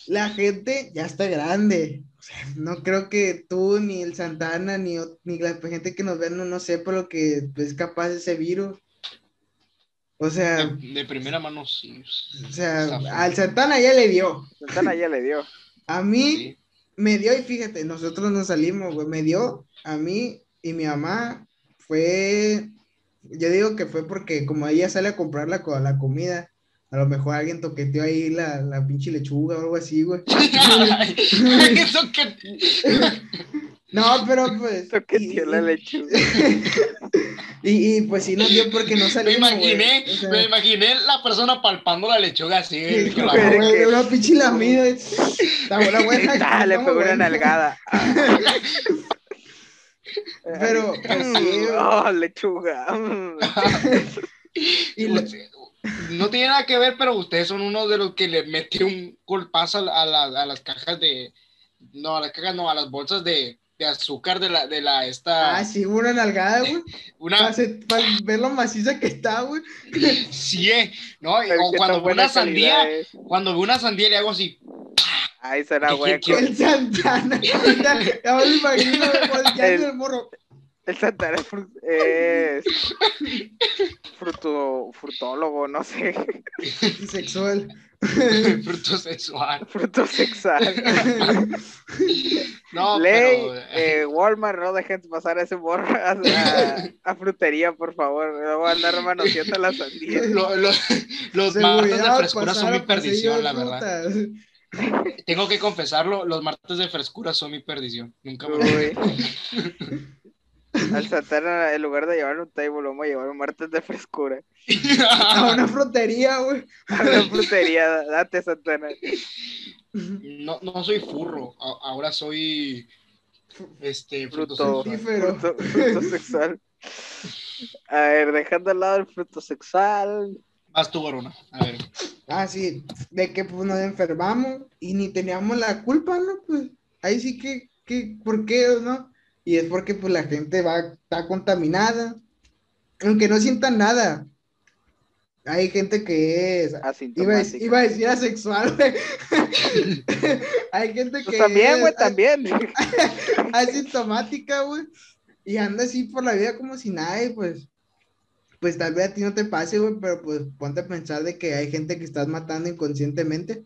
la gente ya está grande. O sea, no creo que tú, ni el Santana, ni, ni la gente que nos ve no, no sepa lo que es capaz ese virus. O sea, De, de primera mano, sí. o sea, al Santana ya le dio. Santana ya le dio. A mí Sí. Me dio, y fíjate, nosotros nos salimos, güey, me dio a mí y mi mamá fue, yo digo que fue porque como ella sale a comprar la, co- la comida, a lo mejor alguien toqueteó ahí la, la pinche lechuga o algo así, güey. No, pero pues... La y- lechuga. Y, y, pues sí nos dio porque no Me salimos, imaginé, güey. O sea, me imaginé la persona palpando la lechuga así. sí, con la una pinche lamida. Está buena, buena. Ah, le está pegó una nalgada. Pero, pues sí, güey. Oh, lechuga. Y lo- Usted- No tiene nada que ver, pero ustedes son uno de los que le mete un golpazo a la- a las cajas de. No, a las cajas no, a las bolsas de, de azúcar de la, de la esta. Ah, sí, una nalgada, güey. una, Para ver lo maciza que está, güey. sí, eh, ¿no? O cuando veo una sandía, es. cuando veo una sandía le hago así. Ay, será ¿Qué- hueco. qué- El Santana. Ya, ya me lo imagino volteando El- el morro. El Santana es, fru- es fruto, frutólogo, no sé, Sexual. Fruto sexual. fruto sexual. No, Ley, pero. eh, Walmart, no dejen pasar a ese morro a, frutería, por favor. No voy a andar manoseando la sandía. lo- lo- los martes de frescura son mi perdición, la verdad. Tengo que confesarlo, los martes de frescura son mi perdición. Nunca me. Al Santana, en lugar de llevar un table, lo vamos a llevar un martes de frescura. A una frutería, güey. A la frutería, date Santana. No, no soy furro, a- ahora soy este fruto, Fruto, sexual. Fruto. A ver, dejando al lado el fruto sexual. Vas tú, Corona. A ver. Ah, sí, de que pues nos enfermamos y ni teníamos la culpa, ¿no? Pues ahí sí que, que ¿por qué, no? Y es porque pues la gente va, está contaminada, aunque no sientan nada. Hay gente que es, iba iba a decir asexual, güey. Hay gente que Pues también, güey, también. asintomática, güey. Y anda así por la vida como si nada, y pues, pues tal vez a ti no te pase, güey, pero pues ponte a pensar de que hay gente que estás matando inconscientemente.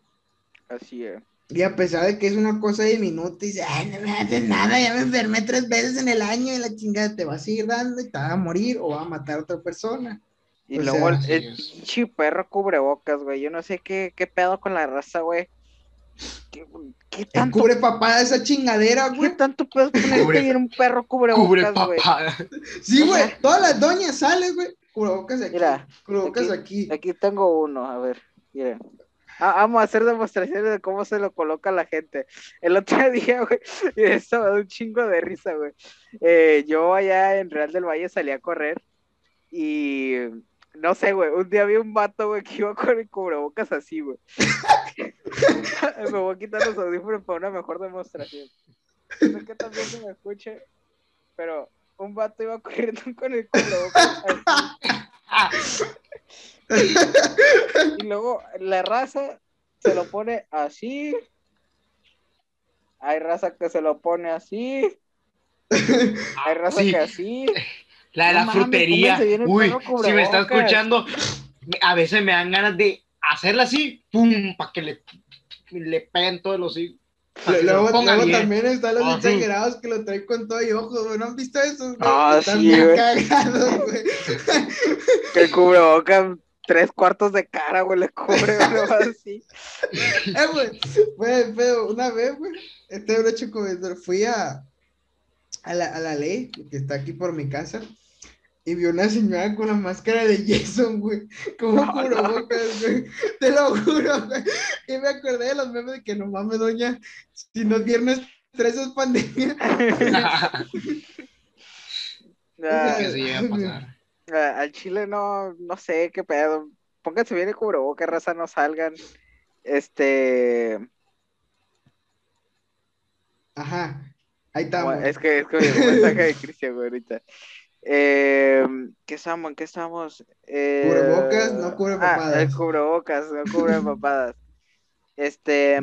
Así es. Y a pesar de que es una cosa diminuta, y dice, ay, no me haces nada, ya me enfermé tres veces en el año y la chingada te va a seguir dando y te va a morir o va a matar a otra persona. Y O luego sea, el, el pinche perro cubrebocas, güey. Yo no sé qué, qué pedo con la raza, güey. ¿Qué, qué El tanto, cubre papá de esa chingadera, qué güey. tanto puedes ponerte un perro Cubre cubrebocas, güey? Sí, güey, todas las doñas salen, güey. Cubrebocas aquí, Mira, cubrebocas aquí- aquí. Aquí tengo uno, a ver, miren. Ah, vamos a hacer demostraciones de cómo se lo coloca la gente. El otro día, güey, y esto me da un chingo de risa, güey. Eh, yo allá en Real del Valle salí a correr y no sé, güey, un día vi un vato, güey, que iba con el cubrebocas así, güey. me voy a quitar los audífonos para una mejor demostración. No sé que también se me escuche, pero un vato iba corriendo con el cubrebocas así. Y luego la raza se lo pone así. Hay raza que se lo pone así. Hay raza Sí. que así. La de No la frutería. Uy, si me está escuchando, a veces me dan ganas de hacerla así, pum, para que le, le peguen todos los hijos. Luego, luego también están los Ajá. exagerados que lo traen con todo y ojos, güey. ¿No han visto eso? Ah, Están sí, bien güey. cagados, güey. Que el cubrebocas, tres cuartos de cara, güey, le cubre, güey, así. Eh, güey, fue una vez, güey, este era hecho fui a, a, la, a la ley, que está aquí por mi casa, y vi una señora con la máscara de Jason, güey, como No, cubrebocas, güey, te lo juro, güey, y me acordé de los memes de que no mames, doña, si no es viernes 13 es pandemia. Ah, que se llega a pasar. ah, al chile no, no sé qué pedo. Pónganse bien el cubrebocas, raza, no salgan. Este, Ajá, ahí estamos. es que es que un mensaje de Cristian, güey, ahorita. Eh, ¿qué estamos? ¿En qué estamos? Eh, Cubrebocas, no cubre ah, papadas. el cubrebocas, no cubre papadas. Este,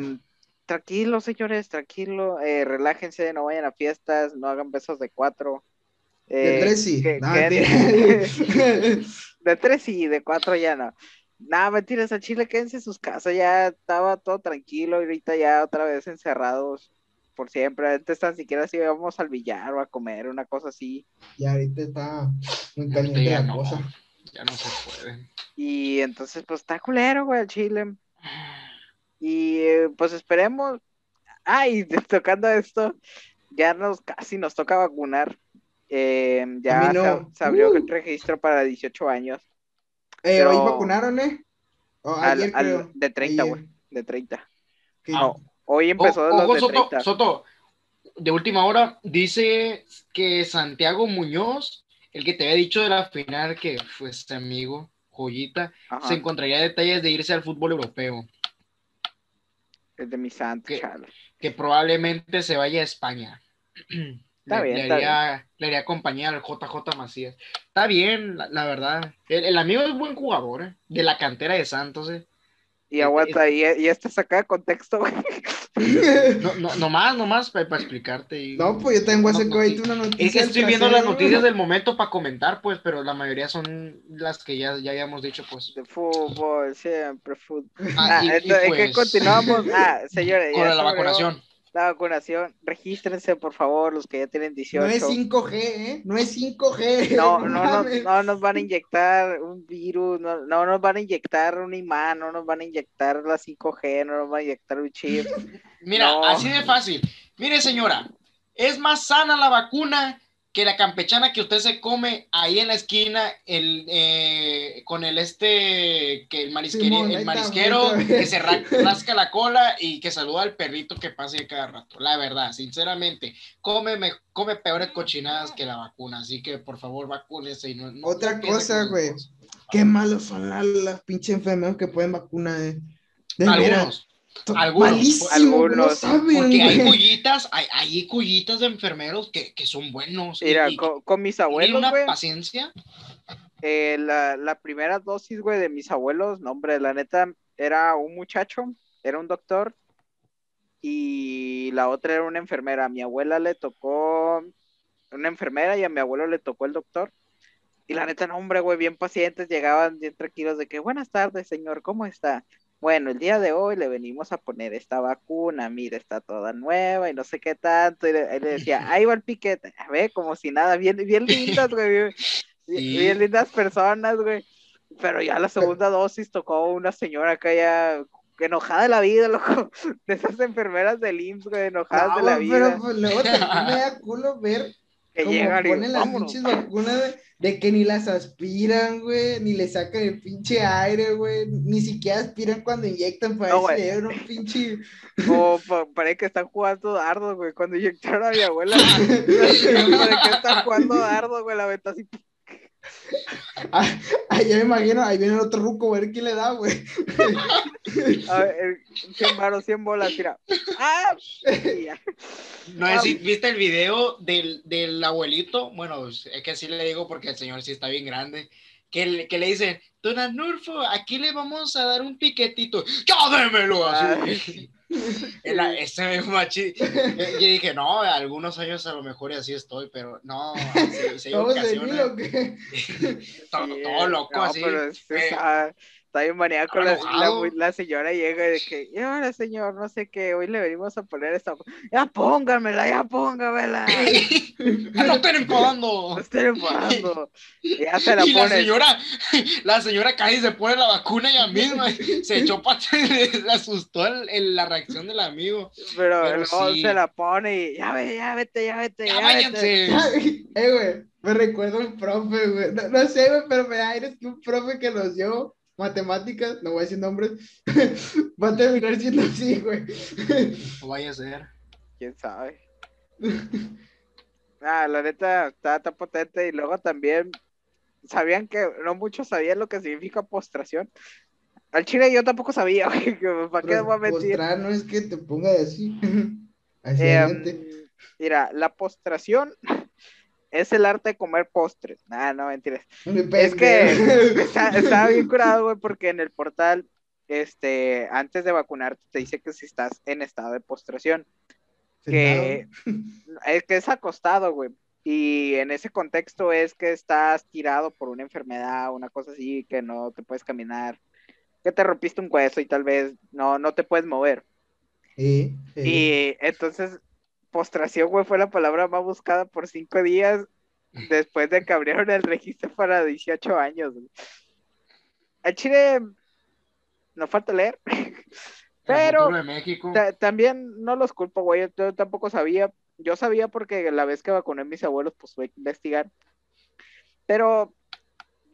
tranquilo, señores, tranquilo, eh, relájense, no vayan a fiestas, no hagan besos de cuatro. De Eh, tres sí. que- No, que- de tres sí, de cuatro ya no. Nada, mentiras, a Chile quédense en sus casas, ya estaba todo tranquilo, y ahorita ya otra vez encerrados por siempre. Antes tan siquiera si íbamos al billar o a comer, una cosa así. Y ahorita está muy caliente ya la no, cosa. ya no se puede. Y entonces, pues está culero, güey, al Chile. Y eh, pues esperemos. Ah, y tocando esto, ya nos casi nos toca vacunar. Eh, ya se, abrió Uh. el registro para 18 años. Eh, Pero- ¿Hoy vacunaron, eh? Al- ayer, al- creo. de 30, Ayer. güey. De 30. Que- Ah, Hoy empezó O- de los ojo, de Soto, 30. Soto, de última hora, dice que Santiago Muñoz, el que te había dicho de la final, que fue este amigo, joyita, Ajá, se encontraría detalles de irse al fútbol europeo, es de mi santo, que probablemente se vaya a España. Está le, bien, le está haría, le haría compañía al JJ Macías. Está bien, la, la verdad. El, el amigo es buen jugador, ¿eh? de la cantera de Santos. ¿eh? Y aguanta, y, y este saca de contexto, güey. No, no, nomás, nomás para explicarte. y- No, pues yo tengo no, ahorita una noticia. Es que estoy viendo las noticias del momento para comentar, pues, pero la mayoría son las que ya, ya habíamos dicho, pues. De fútbol, siempre fútbol. Ah, Ah, y- y entonces, ¿en qué pues, continuamos? Ah, señores, Con la abrió vacunación. La vacunación, regístrense, por favor, los que ya tienen 18. No es 5G, ¿eh? No es 5G. No, no, no, no nos van a inyectar un virus, no, no nos van a inyectar un imán, no nos van a inyectar la 5G, no nos van a inyectar un chip. Mira, No. así de fácil. Mire, señora, es más sana la vacuna que la campechana que usted se come ahí en la esquina, el, eh, con el este, que el, Simón, marisquero que se ra- rasca la cola y que saluda al perrito que pase cada rato. La verdad, sinceramente, come, me- come peores cochinadas que la vacuna. Así que, por favor, vacúnese. Y no, no Otra cosa, güey. Qué malos son las, las pinches enfermedades que pueden vacunar, eh. De. Algunos. Algunos, Malísimo, algunos, no saben, Porque hay cullitas, hay, hay cullitas de enfermeros que, que son buenos. Mira, y- con, con mis abuelos, una güey, paciencia. eh, la, la primera dosis, güey, de mis abuelos, no, hombre, la neta, era un muchacho, era un doctor, y la otra era una enfermera. A mi abuela le tocó una enfermera y a mi abuelo le tocó el doctor. Y la neta, no, hombre, güey, bien pacientes, llegaban bien tranquilos de que, buenas tardes, señor, ¿cómo está? Bueno, el día de hoy le venimos a poner esta vacuna, mire, está toda nueva y no sé qué tanto. Y le, decía, ahí va el piquete, a ver, como si nada, bien, bien lindas, güey, bien, Sí. bien lindas personas, güey. Pero ya la segunda dosis tocó una señora acá ya enojada de la vida, loco, de esas enfermeras del IMSS, güey, enojadas No, de la vida, pero pues, luego también me da culo ver y ponen las vámonos. pinches vacunas de, de que ni las aspiran, güey, ni le sacan el pinche aire, güey, ni siquiera aspiran cuando inyectan para No, güey. un pinche... O pa- parece que están jugando dardos, güey. Cuando inyectaron a mi abuela, parece que están jugando dardos, güey. La venta así. Ah, ya me imagino, ahí viene el otro ruco a ver quién le da, güey. A ver, 100 varos, 100 bolas, mira. ¡Ah! No Ah. sé si viste el video del, del abuelito. Bueno, es que así le digo porque el señor sí está bien grande. Que, le- que le dicen, Don Anulfo, aquí le vamos a dar un piquetito. ¡Ya démelo! Así. Ese me machi. Yo, yo dije, no, algunos años a lo mejor y así estoy, pero no, se, se ¿Todo todo, todo loco no, así. pero es- eh, está, está bien maníaco. La, la, la señora llega y de que, y ahora señor, no sé qué, hoy le venimos a poner esta. Ya póngamela, ya póngamela. ¡Ah, no estén enfadando! No estén enfadando. Y ya se la y la señora, la señora cae y se pone la vacuna ella misma. Se echó para le asustó el- el- la reacción del amigo. Pero, pero luego sí. se la pone y ya ve, ya vete, ya vete, ¡Ya ya, vete. eh, güey, me recuerdo un profe, güey. No, no sé, güey, pero me da aires que un profe que nos dio matemáticas, no voy a decir nombres, va a terminar siendo así, güey. No vaya a ser. quién sabe. Ah, la neta está tan potente y luego también sabían que no muchos sabían lo que significa postración. Al chile yo tampoco sabía, güey, ¿para qué voy a mentir? Postrar no es que te ponga así. Así Eh, mira, la postración es el arte de comer postres. Nah, no, mentiras. Es que está, estaba bien curado, güey, porque en el portal, este, antes de vacunarte, te dice que si estás en estado de postración. que es que es acostado, güey. Y en ese contexto es que estás tirado por una enfermedad, una cosa así, que no te puedes caminar, que te rompiste un hueso y tal vez no, no te puedes mover. Sí, sí. Y entonces, postración, güey, fue la palabra más buscada por cinco días después de que abrieron el registro para 18 años. güey. Al Chile, no falta leer. Pero también no los culpo, güey. Yo, tampoco sabía. Yo sabía porque la vez que vacuné a mis abuelos, pues tuve que investigar. Pero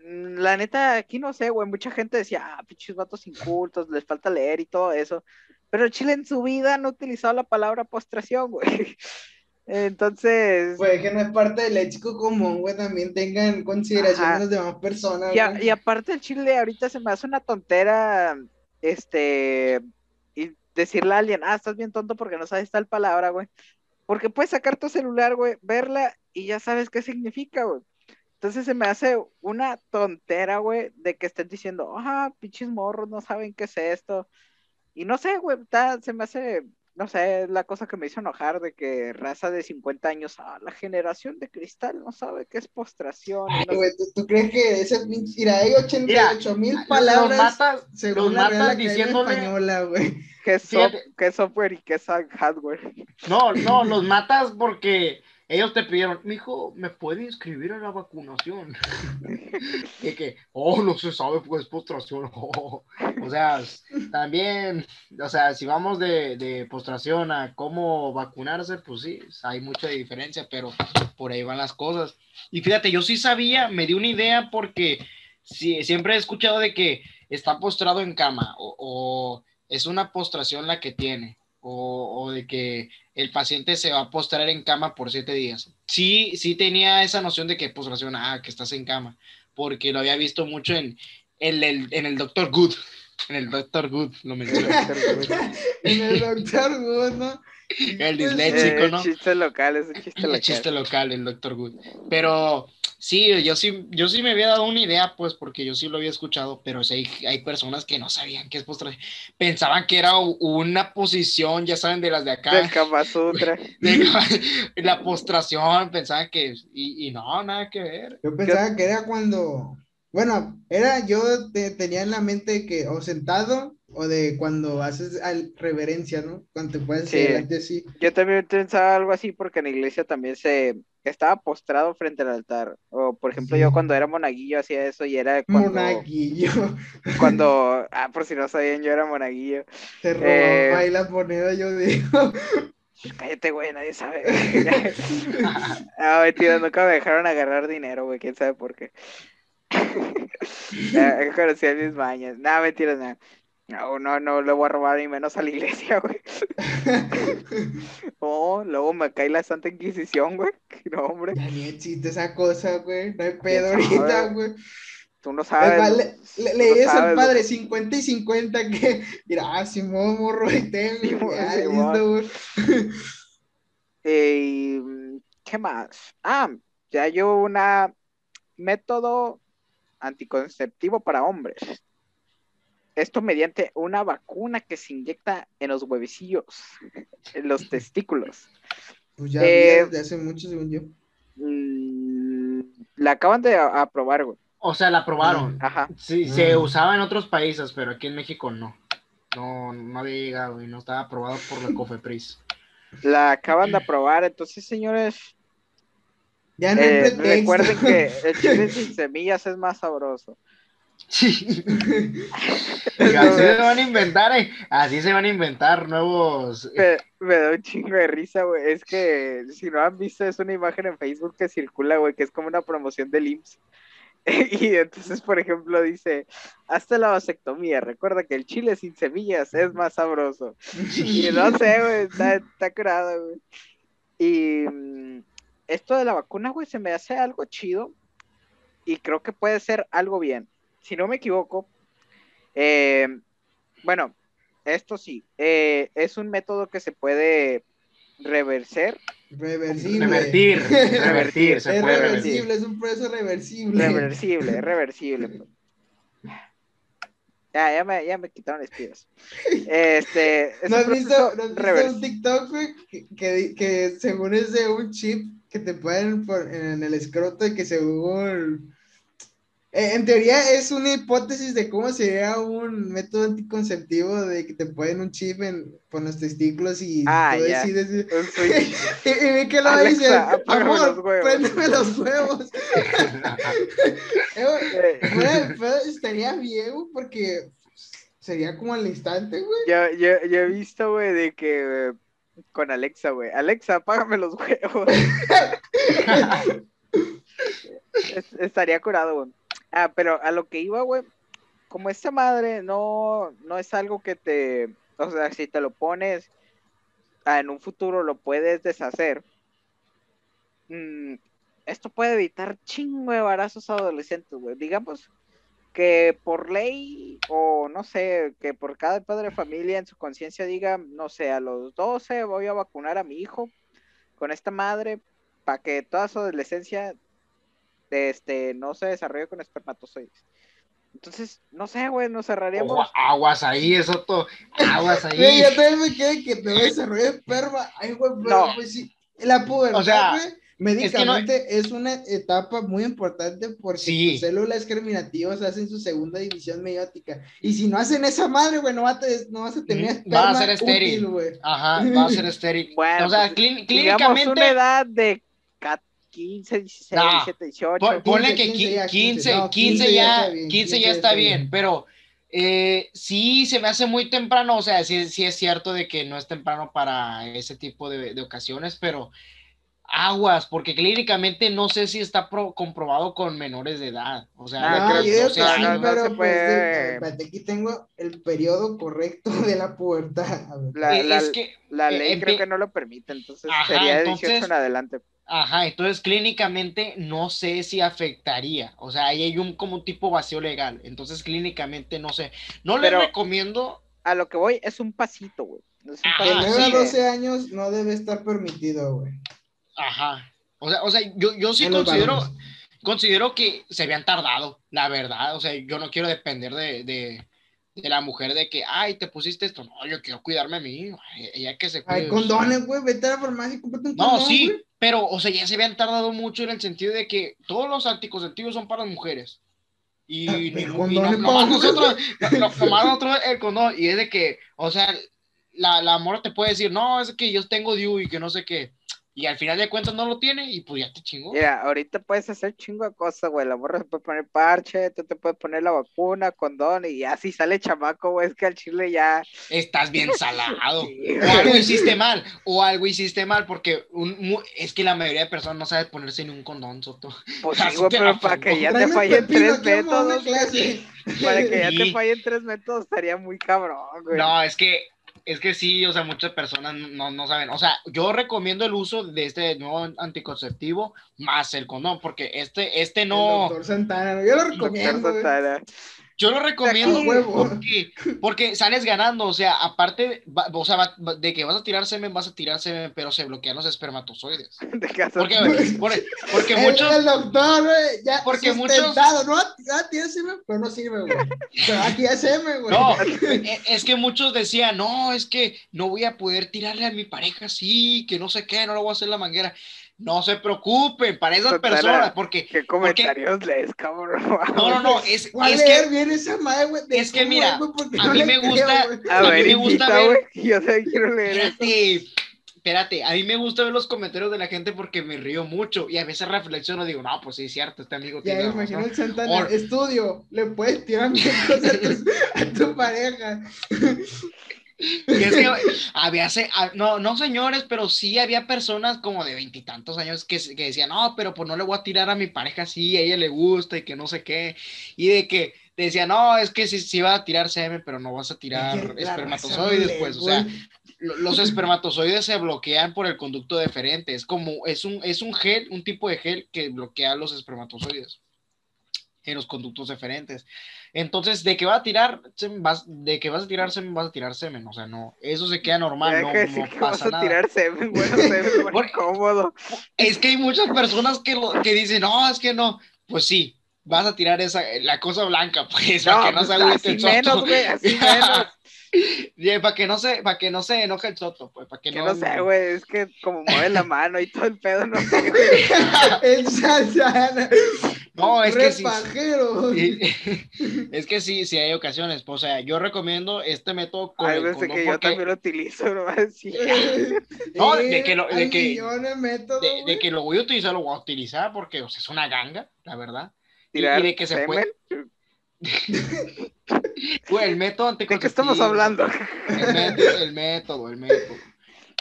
mm, la neta, aquí no sé, güey. Mucha gente decía, ah, pinches vatos incultos, les falta leer y todo eso. Pero Chile en su vida no ha utilizado la palabra postración, güey. Entonces, Pues que no es parte del léxico común, güey, también tengan en consideración Ajá. a las demás personas. y, a- y aparte el Chile ahorita se me hace una tontera, este, y decirle a alguien, ah, estás bien tonto porque no sabes tal palabra, güey. Porque puedes sacar tu celular, güey, verla y ya sabes qué significa, güey. Entonces se me hace una tontera, güey, de que estén diciendo, ah, pinches morros, no saben qué es esto. Y no sé, güey, se me hace, no sé, es la cosa que me hizo enojar de que raza de 50 años, ah, la generación de cristal no sabe qué es postración. no Ay, sé güey, ¿tú, tú crees que ese. Mira, hay 88 mil Los palabras matas, según los la Real matas diciéndole- Española, güey. qué, es soft- Fíjate. qué es software y qué es hardware. No, no, los matas porque ellos te pidieron, mijo, ¿me puede inscribir a la vacunación? y que, oh, no se sabe, pues, postración. oh. O sea, también, o sea, si vamos de, de postración a cómo vacunarse, pues sí, hay mucha diferencia, pero por ahí van las cosas. Y fíjate, yo sí sabía, me di una idea porque sí, siempre he escuchado de que está postrado en cama o, es una postración la que tiene. O, o de que el paciente se va a postrar en cama por siete días. Sí, sí tenía esa noción de que postración, ah, que estás en cama, porque lo había visto mucho en el, en el Doctor Good. En el Doctor Good lo menciona. En el doctor Good, ¿no? El disléxico, Eh, ¿no? Chiste local, es un chiste El local. chiste local, el Doctor Good. Pero sí, yo sí, yo sí me había dado una idea, pues, porque yo sí lo había escuchado, pero sí hay, hay personas que no sabían qué es postración. Pensaban que era una posición, ya saben, de las de acá. Del Kama Sutra. de la postración, pensaban que, y, y no, nada que ver. Yo pensaba que era cuando. Bueno, era yo te- tenía en la mente que o sentado o de cuando haces al- reverencia, ¿no? Cuando te puedes Sí. así. Yo también pensaba algo así porque en la iglesia también se estaba postrado frente al altar. O por ejemplo, Sí. yo cuando era monaguillo hacía eso y era cuando, Monaguillo. cuando, ah, por si no sabían, yo era monaguillo. Te robaba Eh. ahí las monedas, yo digo. Cállate, güey, nadie sabe. ah, mentira, nunca me dejaron agarrar dinero, güey, quién sabe por qué. Eh, Conocía mis mañas. Nada, mentira, nada. No, no, no le voy a robar ni menos a la iglesia, güey. Oh, luego me cae la Santa Inquisición, güey. No, hombre, Ya ni existe esa cosa, güey. No hay pedo ahorita, güey. tú no Es sabes. ¿no? le, le- le no dices al padre güey. 50 y 50 que, mira, ah, Simón, morro, Simón. listo, güey. Eh, y, ¿qué más? Ah, ya hay una método anticonceptivo para hombres. esto mediante una vacuna que se inyecta en los huevecillos, en los testículos. Pues ya Eh, desde hace mucho, según yo. Mm, la acaban de a- aprobar, güey. O sea, la aprobaron. Ajá. Sí, se Ah. usaba en otros países, pero aquí en México no. No, no había llegado y no estaba aprobado por la COFEPRIS. La acaban de aprobar, entonces, señores, Ya no eh, recuerden que el chile sin semillas es más sabroso. Sí. Así se van a inventar, eh, así se van a inventar nuevos. Me, me da un chingo de risa, güey. Es que si no han visto, es una imagen en Facebook que circula, güey, que es como una promoción del IMSS. Y entonces, por ejemplo, dice, hasta la vasectomía, recuerda que el chile sin semillas es más sabroso. Y no sé, güey, está, está curado, güey. Y mm, esto de la vacuna, güey, se me hace algo chido y creo que puede ser algo bien. Si no me equivoco, eh, bueno, esto sí, eh, es un método que se puede reverser, Reversible. Revertir, revertir, se Es puede revertir. reversible, es un proceso reversible. reversible, reversible. pues. Ya, ya me, ya me quitaron espías. Este, es ¿No has visto, proceso ¿no has visto revers- un TikTok, güey? Que, que, que según es de un chip que te ponen por- en el escroto y que según... eh, en teoría es una hipótesis de cómo sería un método anticonceptivo de que te ponen un chip en, por los testículos y Ah, decides... Y, y vi que lo dice, amor, huevos". préndeme los huevos. Eh, güey, Eh, estaría bien, porque sería como al instante, güey. Yo, yo, yo he visto, güey, de que con Alexa, güey. Alexa, apágame los huevos. Es- estaría curado, güey. Ah, pero a lo que iba, güey, como esta madre no, no es algo que te, o sea, si te lo pones, ah, en un futuro lo puedes deshacer. mm, esto puede evitar chingo de embarazos adolescentes, güey. Digamos que por ley, o no sé, que por cada padre de familia en su conciencia diga, no sé, a los 12 voy a vacunar a mi hijo con esta madre para que toda su adolescencia este, no se desarrolle con espermatozoides. Entonces, no sé, güey, nos cerraríamos. Aguas ahí, eso todo. Aguas Güey, ahí. yo también me quedé que te voy a desarrollar esperma. Ay, güey, pero No. pues sí. La pubertad, O sea, güey, médicamente es, una etapa muy importante porque Sí. tus células germinativas hacen su segunda división meiótica. Y si no hacen esa madre, güey, no, vas a te- no vas a tener va a ser estéril. útil. Ajá, va a ser estéril. Bueno, o sea, pues, clín- digamos una clínicamente, edad de ca- 15, 16, No, 17, 18. pon- ponle 15, que 15 ya, 15, 15, 15, no, 15 ya ya, está bien, 15 ya está bien, pero eh, sí se me hace muy temprano, o sea, sí, sí es cierto de que no es temprano para ese tipo de, de ocasiones, pero aguas, porque clínicamente no sé si está pro- comprobado con menores de edad, o sea, No, creo yo no, sí, no pero se pues, de- espérate, aquí tengo el periodo correcto de la pubertad. A ver. La, Eh, la- es que, la eh, ley creo que no lo permite, entonces Ajá, sería de 18 entonces- en adelante. Ajá, entonces clínicamente no sé si afectaría, o sea, ahí hay un como tipo vacío legal, entonces clínicamente no sé, no le recomiendo, A lo que voy es un pasito, güey. De pasito. nueve a sí. 12 años no debe estar permitido, güey. Ajá, o sea, o sea, yo, yo sí considero, considero que se habían tardado, la verdad, o sea, yo no quiero depender de, de, de la mujer de que, ay, te pusiste esto, no, yo quiero cuidarme a mí, ella que se cuide. condones, güey. Vete a la farmacia y cómprate un No, sí, pero, o sea, ya se habían tardado mucho en el sentido de que todos los anticonceptivos son para las mujeres. Y, Ah, y condón no- nomás nosotros, el condón, y es de que, o sea, la, la morra te puede decir, no, es que yo tengo DIU y que no sé qué, y al final de cuentas no lo tiene, y pues ya te chingó. Mira, ahorita puedes hacer chingo de cosas, güey. La morra se puede poner parche, tú te puedes poner la vacuna, condón, y ya si sale chamaco, güey, es que al chile ya. Estás bien salado. Sí, O algo hiciste mal, o algo hiciste mal, porque un, mu- es que la mayoría de personas no sabe ponerse ni un condón, Soto. Pues sí, güey, pero para que ya te fallen tres métodos, para que ya te fallen tres métodos estaría muy cabrón, güey. No, es que, es que sí, o sea, muchas personas no, no saben. O sea, yo recomiendo el uso de este nuevo anticonceptivo más el condón, porque este, este El no. doctor Santana, yo lo recomiendo. Santana. Yo lo recomiendo porque, porque sales ganando, o sea, aparte, va- o sea, va- de que vas a tirar semen, vas a tirar semen, pero se bloquean los espermatozoides. Porque, porque, porque muchos, El, doctor, güey, ya Porque sustentado, no, ah, tiene semen, pero no sirve, güey. Pero aquí ya semen, güey. no, e- es que muchos decían, no, es que no voy a poder tirarle a mi pareja así, que no sé qué, no le voy a hacer la manguera. No se preocupen, para esas Total, personas, porque, ¿Qué comentarios lees, cabrón? no, no, no, es, es que, bien esa madre, güey. de es que mira, porque a mí me gusta-. A, mí ver, me gusta ver-. Yo también quiero leer. Espérate, espérate, a mí me gusta ver los comentarios de la gente porque me río mucho y a veces reflexiono, digo, no, pues sí, es cierto, este amigo Ya tiene me imagino razón". el Santana, Or- estudio, le puedes tirar miembros a tu, a tu pareja. Y es que había, ah, no, no señores, pero sí había personas como de veintitantos años que, que decían, no, pero pues no le voy a tirar a mi pareja así, a ella le gusta y que no sé qué. Y de que decían, no, es que sí, sí va a tirar semen, pero no vas a tirar espermatozoides, pues, o sea, lo- los espermatozoides se bloquean por el conducto deferente, es como, es un, es un gel, un tipo de gel que bloquea los espermatozoides en los conductos deferentes. Entonces, de que va a tirar, vas, de que vas a tirar semen, vas a tirar semen, o sea, no, eso se queda normal, no, decir no que vas pasa a nada. tirar semen, bueno, semen, bueno, incómodo. Es que hay muchas personas que, lo- que dicen, no, es que no, pues sí, vas a tirar esa, la cosa blanca, pues, para que no pues, se agüite así el soto. menos, güey, así menos. Y para que no se, para que no se enoje el soto, pues, para que, Que no, no sé, güey, es que como mueve la mano y todo el pedo, no sé. No, es que sí. Sí, es que sí, sí hay ocasiones, pues, o sea, yo recomiendo este método con Hay el veces condón que yo porque- también lo utilizo, no sí. No, de que lo- de que- de métodos, de, de que lo voy a utilizar, lo voy a utilizar porque o sea, es una ganga, la verdad. Y- y Tirar de que se semen. puede- Güey, el método ¿De qué estamos anticonceptivo, hablando? El método, el método, el método.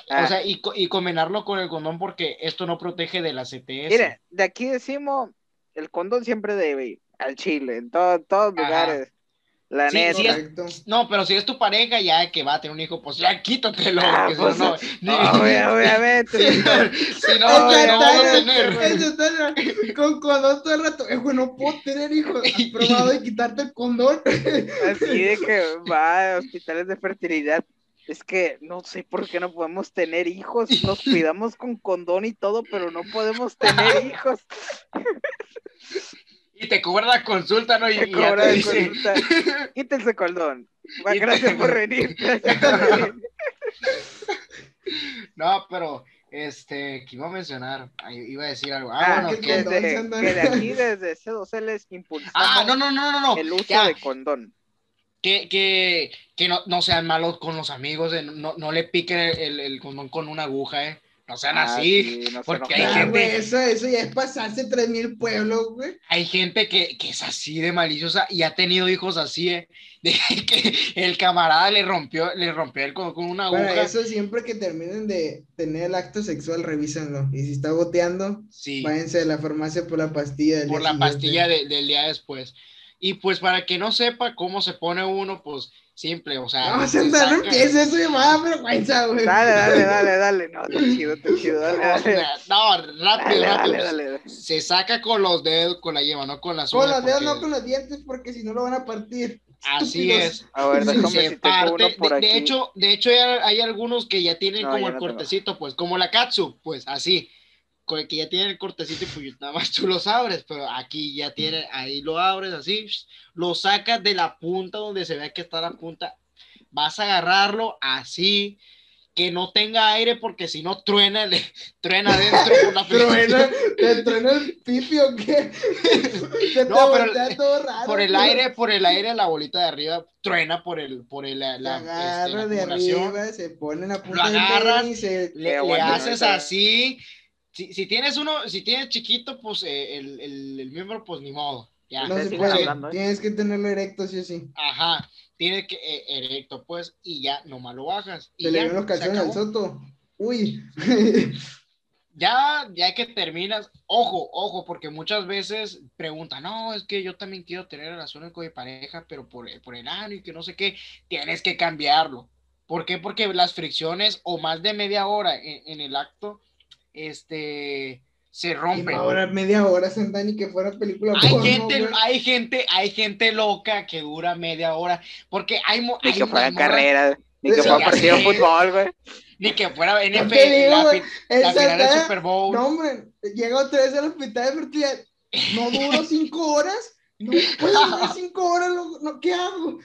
Ah. O sea, y, y combinarlo con el condón porque esto no protege de la CTS. Mire, de aquí decimos, el condón siempre debe ir al chile, en todo- en todos Ajá. lugares. La Sí, neta. es- Correcto. No, pero si es tu pareja ya que va a tener un hijo, pues ya quítatelo. Ah, si pues, no, no- obviamente. si no, no vas a tener. con condón todo el rato. Eh, güey, no puedo tener hijos. ¿Has probado de quitarte el condón? Así de que va a hospitales de fertilidad. Es que no sé por qué no podemos tener hijos. Nos cuidamos con condón y todo, pero no podemos tener hijos. Y te cobra la consulta, ¿no? Y, Te cobra de dice, consulta. Quítense condón. Gracias por venir. Gracias por venir. no, pero, este, que iba a mencionar, iba a decir algo. Ah, Ah, bueno, que desde, que de aquí, desde C2L, les impulsamos ah, no, no, no, no, no. el uso ya. de condón. Que, que, que no, no sean malos con los amigos, eh, no, no le piquen el, el, el condón con una aguja, ¿eh? No sean Ah, así. sí, no porque hay Ah, gente- güey, eso, eso ya es pasarse tres mil pueblos, güey. Hay gente que, que es así de maliciosa y ha tenido hijos así, ¿eh? De que el camarada le rompió, le rompió el condón con una aguja. Para eso siempre que terminen de tener el acto sexual, revísenlo. Y si está goteando, Sí, váyanse a la farmacia por la pastilla. del por día la siguiente. pastilla de- del día después. Y pues para que no sepa cómo se pone uno, pues simple, o sea. No, se Santa, no saca- empieces eso, me va a dar vergüenza, güey. Dale, dale, dale, dale. No, está chido, está chido. Dale, dale. No, rápido, Dale, rápido. dale, dale. Se saca con los dedos, con la yema, no con las Con uñas, los dedos, porque no con los dientes, porque si no lo van a partir. Así Estúpidos. es. A ver, Se si tengo parte. uno por De, aquí. de hecho, de hecho hay, hay algunos que ya tienen No, como el no tengo. cortecito, pues, como la katsu, pues así. Que ya tiene el cortecito y pues nada más tú los abres, pero aquí ya tiene, ahí lo abres así, lo sacas de la punta donde se ve que está la punta, vas a agarrarlo así, que no tenga aire porque si no truena, le, truena adentro por la Truena, ¿Te truena el pipi o qué? Te No, pero voltea todo raro. por el aire, por el aire, la bolita de arriba truena por el, por el, la, la, agarra este, la de arriba, se pone en la punta del agarras, y se... le, le aguanta, haces así. Si, si tienes uno, si tienes chiquito, pues eh, el, el, el miembro, pues ni modo. Ya. No se puede. hablando, ¿eh? Tienes que tenerlo erecto, sí o sí. Ajá. Tiene que eh, erecto, pues, y ya nomás lo bajas. Y le ya, ven los calzones al soto. Uy. Ya, ya que terminas, ojo, ojo, porque muchas veces preguntan, no, es que yo también quiero tener relaciones con mi pareja, pero por, el- por el ano y que no sé qué, tienes que cambiarlo. ¿Por qué? Porque las fricciones o más de media hora en, en el acto, este, se Y rompen. ahora media hora sentada ni que fuera película Hay porno, gente, güey. hay gente, hay gente loca que dura media hora, porque hay, mo- Ni hay que fuera carrera, ni que Sí, fuera partido de fútbol, güey. ni que fuera NFL, digo, la, El final del Super Bowl. No, hombre, llega otra vez al hospital de fertilidad. No duro cinco horas. No puedo durar cinco horas. No, no, ¿Qué hago?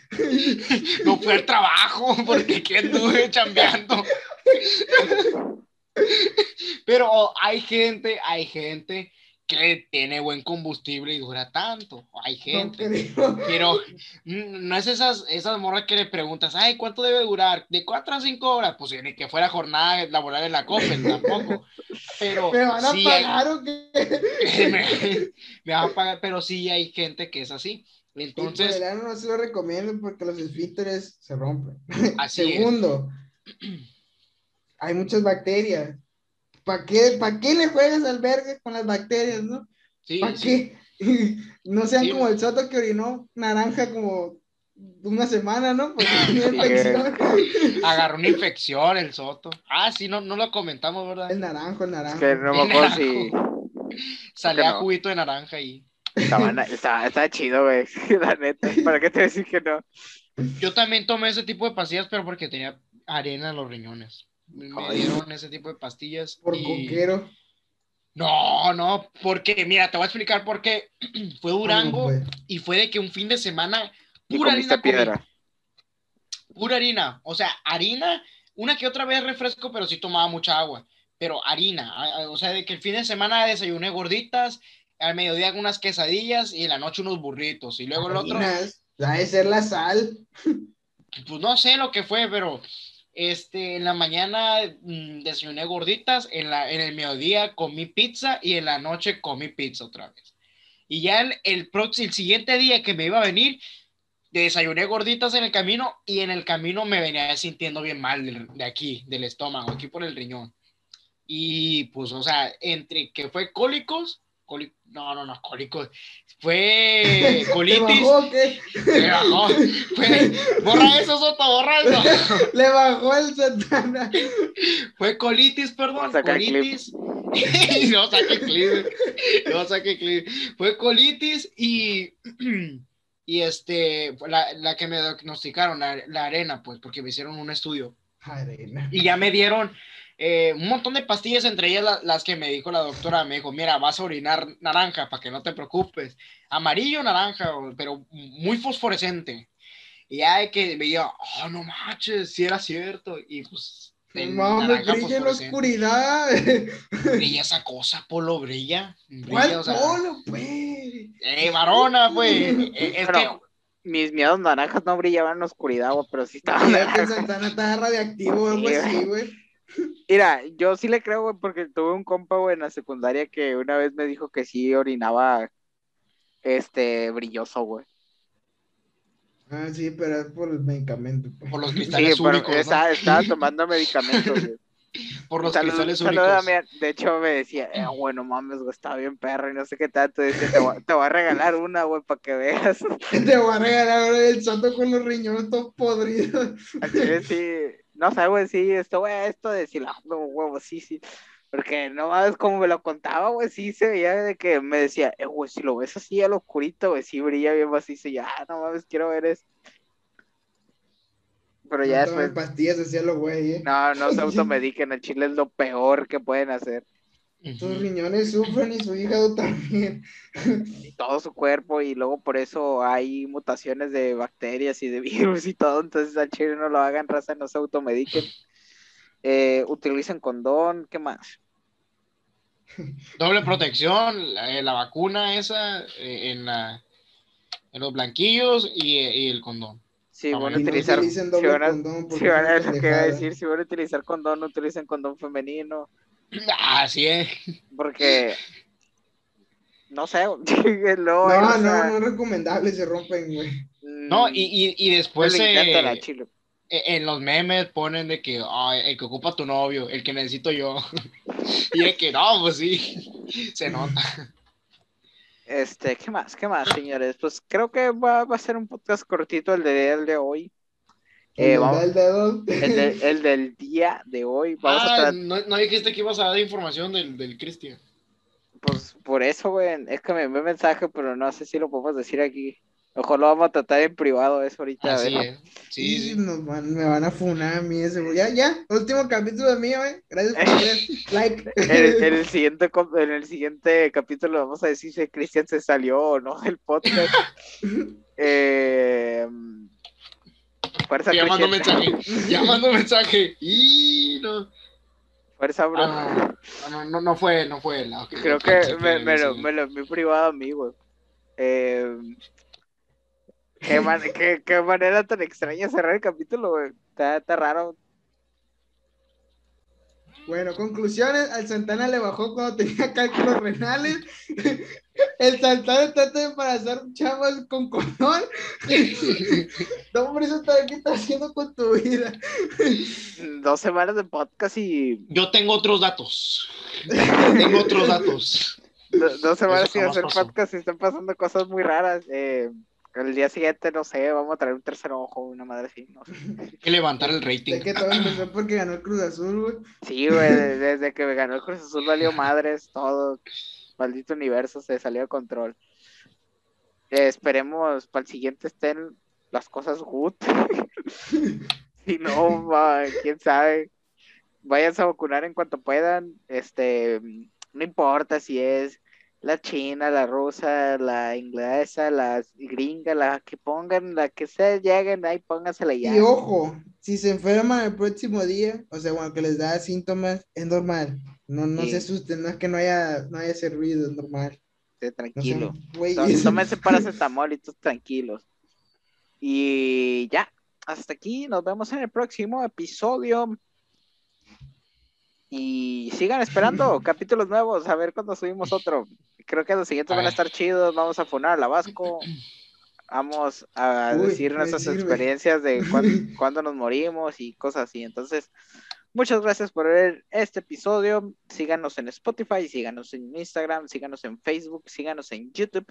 No fue al trabajo porque que anduve chambeando. Pero hay gente, hay gente que tiene buen combustible y dura tanto. Hay No gente. creo. Pero mm, no es esas, esas morras que le preguntas, ay, ¿cuánto debe durar? ¿De cuatro a cinco horas? Pues ni que fuera jornada laboral en la Coppel, tampoco. Pero ¿Me van a sí hay- pagar o qué? me, me van a pagar, pero sí hay gente que es así. Entonces, Entonces, verano no se lo recomiendo porque los esfínteres se rompen. así es. Hay muchas bacterias. ¿Para qué, ¿Para qué le juegas al verga con las bacterias, no? Sí, ¿Para sí. qué? No sean Sí. como el soto que orinó naranja como una semana, ¿no? Porque tenía infección. Agarró una infección el Soto. Ah, sí, no, no lo comentamos, ¿verdad? El naranjo, el naranjo. Es que no me acuerdo si. Salía no. juguito de naranja ahí. estaba, estaba, estaba chido, güey. La neta. ¿Para qué te decir que no? Yo también tomé ese tipo de pastillas, pero porque tenía arena en los riñones. Me dieron ese tipo de pastillas. Por y- coquero. No, no, porque, mira, te voy a explicar por qué. Fue Durango Ah, no, y fue de que un fin de semana pura harina piedra. pura harina. O sea, harina, una que otra vez refresco, pero sí tomaba mucha agua. Pero harina, o sea, de que el fin de semana desayuné gorditas, al mediodía unas quesadillas y en la noche unos burritos. Y luego el otro. Ha de ser la sal. pues no sé lo que fue, pero este, en la mañana mm, desayuné gorditas, en, la, en el mediodía comí pizza y en la noche comí pizza otra vez. Y ya el, el, el siguiente día que me iba a venir, desayuné gorditas en el camino y en el camino me venía sintiendo bien mal de, de aquí, del estómago, aquí por el riñón. Y pues, o sea, entre que fue cólicos, cóli- no, no, no, cólicos, fue ¿Te colitis. bajó o qué? Me bajó. Fue, borra eso, Soto, borra eso. Le bajó el satana. Fue colitis, perdón. Vamos a sacar el Colitis. no saque clip. No saque clip. Fue colitis y. Y este, la, la que me diagnosticaron, la, la arena, pues, porque me hicieron un estudio. Arena. Y ya me dieron eh, un montón de pastillas, entre ellas la- las que me dijo la doctora. Me dijo, mira, vas a orinar naranja para que no te preocupes. Amarillo, naranja, pero muy fosforescente. Y ya de que veía, oh, no manches, si era cierto. Y pues, naranja brilla en la oscuridad. Brilla esa cosa, Polo, brilla. brilla, ¿Cuál o sea, polo, pues? eh, varona, pues. Eh, es que, Pero mis miedos naranjas no brillaban en la oscuridad, güey, pero sí estaban Mira que. Santana está radiactivo o algo Sí, así, güey. Mira, yo sí le creo, güey, porque tuve un compa, güey, en la secundaria que una vez me dijo que sí orinaba, este, brilloso, güey. Ah, sí, pero es por el medicamento. pues. por los Sí, cristales pero únicos, ¿no? estaba, estaba tomando medicamentos, güey. Por los Salud- cristales únicos. Damián. De hecho, me decía, eh, bueno, mames, güey, está bien perro y no sé qué tanto. Dice, te voy, te voy a regalar una, güey, para que veas. Te voy a regalar ahora el santo con los riñones todos podridos. Al chile sí, no sé, güey, sí, esto, güey, esto de no, huevo, sí, sí. Porque no mames, como me lo contaba, güey, sí se veía de que me decía, eh, güey, si lo ves así a lo oscurito, güey, sí brilla bien macizo. Ya, ah, no mames, quiero ver eso. Pero ya no después, pastillas, los güey, eh. no, no se automediquen, el chile es lo peor que pueden hacer. Ujú. riñones sufren y su hígado también. y todo su cuerpo y luego por eso hay mutaciones de bacterias y de virus y todo, entonces al chile no lo hagan raza, no se automediquen. Eh, utilicen condón, ¿qué más? Doble protección, la, eh, la vacuna esa eh, en, la, en los blanquillos y, y el condón. Si Ah, van a no utilizar, utilicen si van a, si van a- decir, si van a utilizar condón, no utilicen condón femenino, Así es. porque no sé, luego No, hay no, no es recomendable, se rompen, güey. No, y, y, y después le eh, encanta la chile. eh, en los memes ponen de que "Ay, el que ocupa tu novio, el que necesito yo. y es que no, pues sí, se nota. Este, ¿qué más? ¿Qué más, señores? Pues creo que va, va a ser un podcast cortito el de, el de hoy. Eh, El vamos- del dedo. el, de- el del día de hoy. Vamos a Ah, tra- no, no dijiste que ibas a dar información del, del Cristian. pues por eso, güey, es que me envió mensaje, pero no sé si lo podemos decir aquí. Ojo, lo vamos a tratar en privado eso ahorita. a Así ver. es. Sí, sí. Nos van- me van a funar a mí ese, güey. Ya, ya, último capítulo de mío, eh. Gracias por ver. Like. En, en el siguiente, en el siguiente capítulo vamos a decir si Cristian se salió o no del podcast. eh, fuerza, Ya mandó mensaje. Ya mandó mensaje. Y no. Fuerza, bro. Ah, no, no, no, no fue, no fue. la- Creo la- que me, me lo, me lo envió privado a mí, güey. Eh, qué, man- qué- qué manera tan extraña cerrar el capítulo, güey. Está, está raro. Bueno, conclusiones. Al Santana le bajó cuando tenía cálculos renales. El Santana trata de embarazar chavas con color. No, hombre, eso está, ¿qué estás haciendo con tu vida? Dos semanas de podcast y Yo tengo otros datos. Tengo otros datos. do- dos semanas sin hacer pasó. podcast y están pasando cosas muy raras. Eh, el día siguiente, no sé, vamos a traer un tercer ojo, una madre así. No sé. Hay que levantar el rating. Sé que todo empezó porque ganó el Cruz Azul, güey. Sí, güey, de- desde que me ganó el Cruz Azul valió madres, todo. Maldito universo se salió de control. Eh, esperemos para el siguiente estén las cosas good. si no, va, quién sabe. Váyanse a vacunar en cuanto puedan. Este, no importa si es la china, la rusa, la inglesa, la gringa, la que pongan, la que sea, lleguen ahí, póngansela ya. Y ojo, si se enferman el próximo día, o sea, bueno, que les da síntomas, es normal. No, no Sí. se asusten, no es que no haya, no haya servido, es normal. No tranquilo. güeyes. Tó- Tómense paracetamol y todos tranquilos. Y ya, hasta aquí. Nos vemos en el próximo episodio. Y sigan esperando capítulos nuevos, a ver cuándo subimos otro. Creo que los siguientes van a estar chidos. Vamos a funar a la Vasco. Vamos a Uy, decir nuestras sirve. experiencias de cuán- cuándo nos morimos y cosas así. Entonces, muchas gracias por ver este episodio. Síganos en Spotify, síganos en Instagram, síganos en Facebook, síganos en YouTube.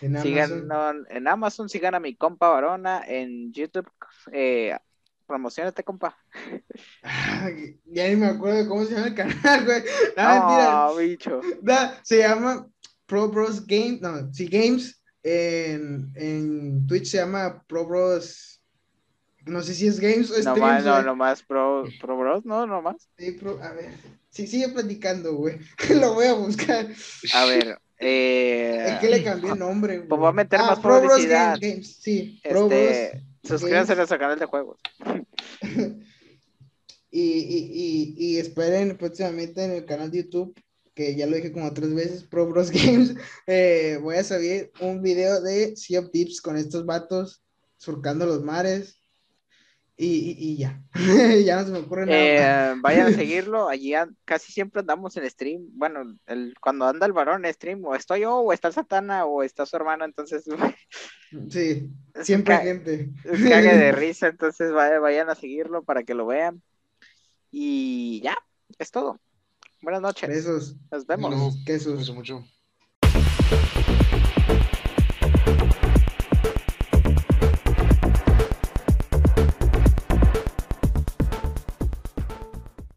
En Amazon. en Amazon, sigan a mi compa Varona en YouTube. Eh, promocionate, compa. Ya ni me acuerdo de cómo se llama el canal, güey. No, mentira. No, bicho. No, se llama Pro Bros Games, no, sí, Games. En, en Twitch se llama Pro Bros. No sé si es Games o Nomás, Streams. no, güey. nomás Pro, Pro Bros, no, nomás. Sí, Pro- a ver, sí, sigue platicando, güey. Lo voy a buscar. A ver, eh, Es que le cambié el nombre. güey. Pues voy a meter más Pro Bros. Game- Games, sí, Pro este, Bros. suscríbanse a nuestro canal de juegos. Y, y, y, y esperen próximamente en el canal de YouTube, que ya lo dije como tres veces, Pro Bros Games. eh, voy a subir un video de Sea of Tips con estos vatos surcando los mares. Y, y, y ya. ya no se me ocurre nada. Eh, vayan a seguirlo, allí casi siempre andamos en stream. Bueno, el, cuando anda el varón en stream, o estoy yo, o está Satana, o está su hermano, entonces Sí, siempre ca- gente. cague de risa, entonces vaya- vayan a seguirlo para que lo vean. Y ya, es todo. Buenas noches. Besos. Nos vemos. No, quesos. Mucho.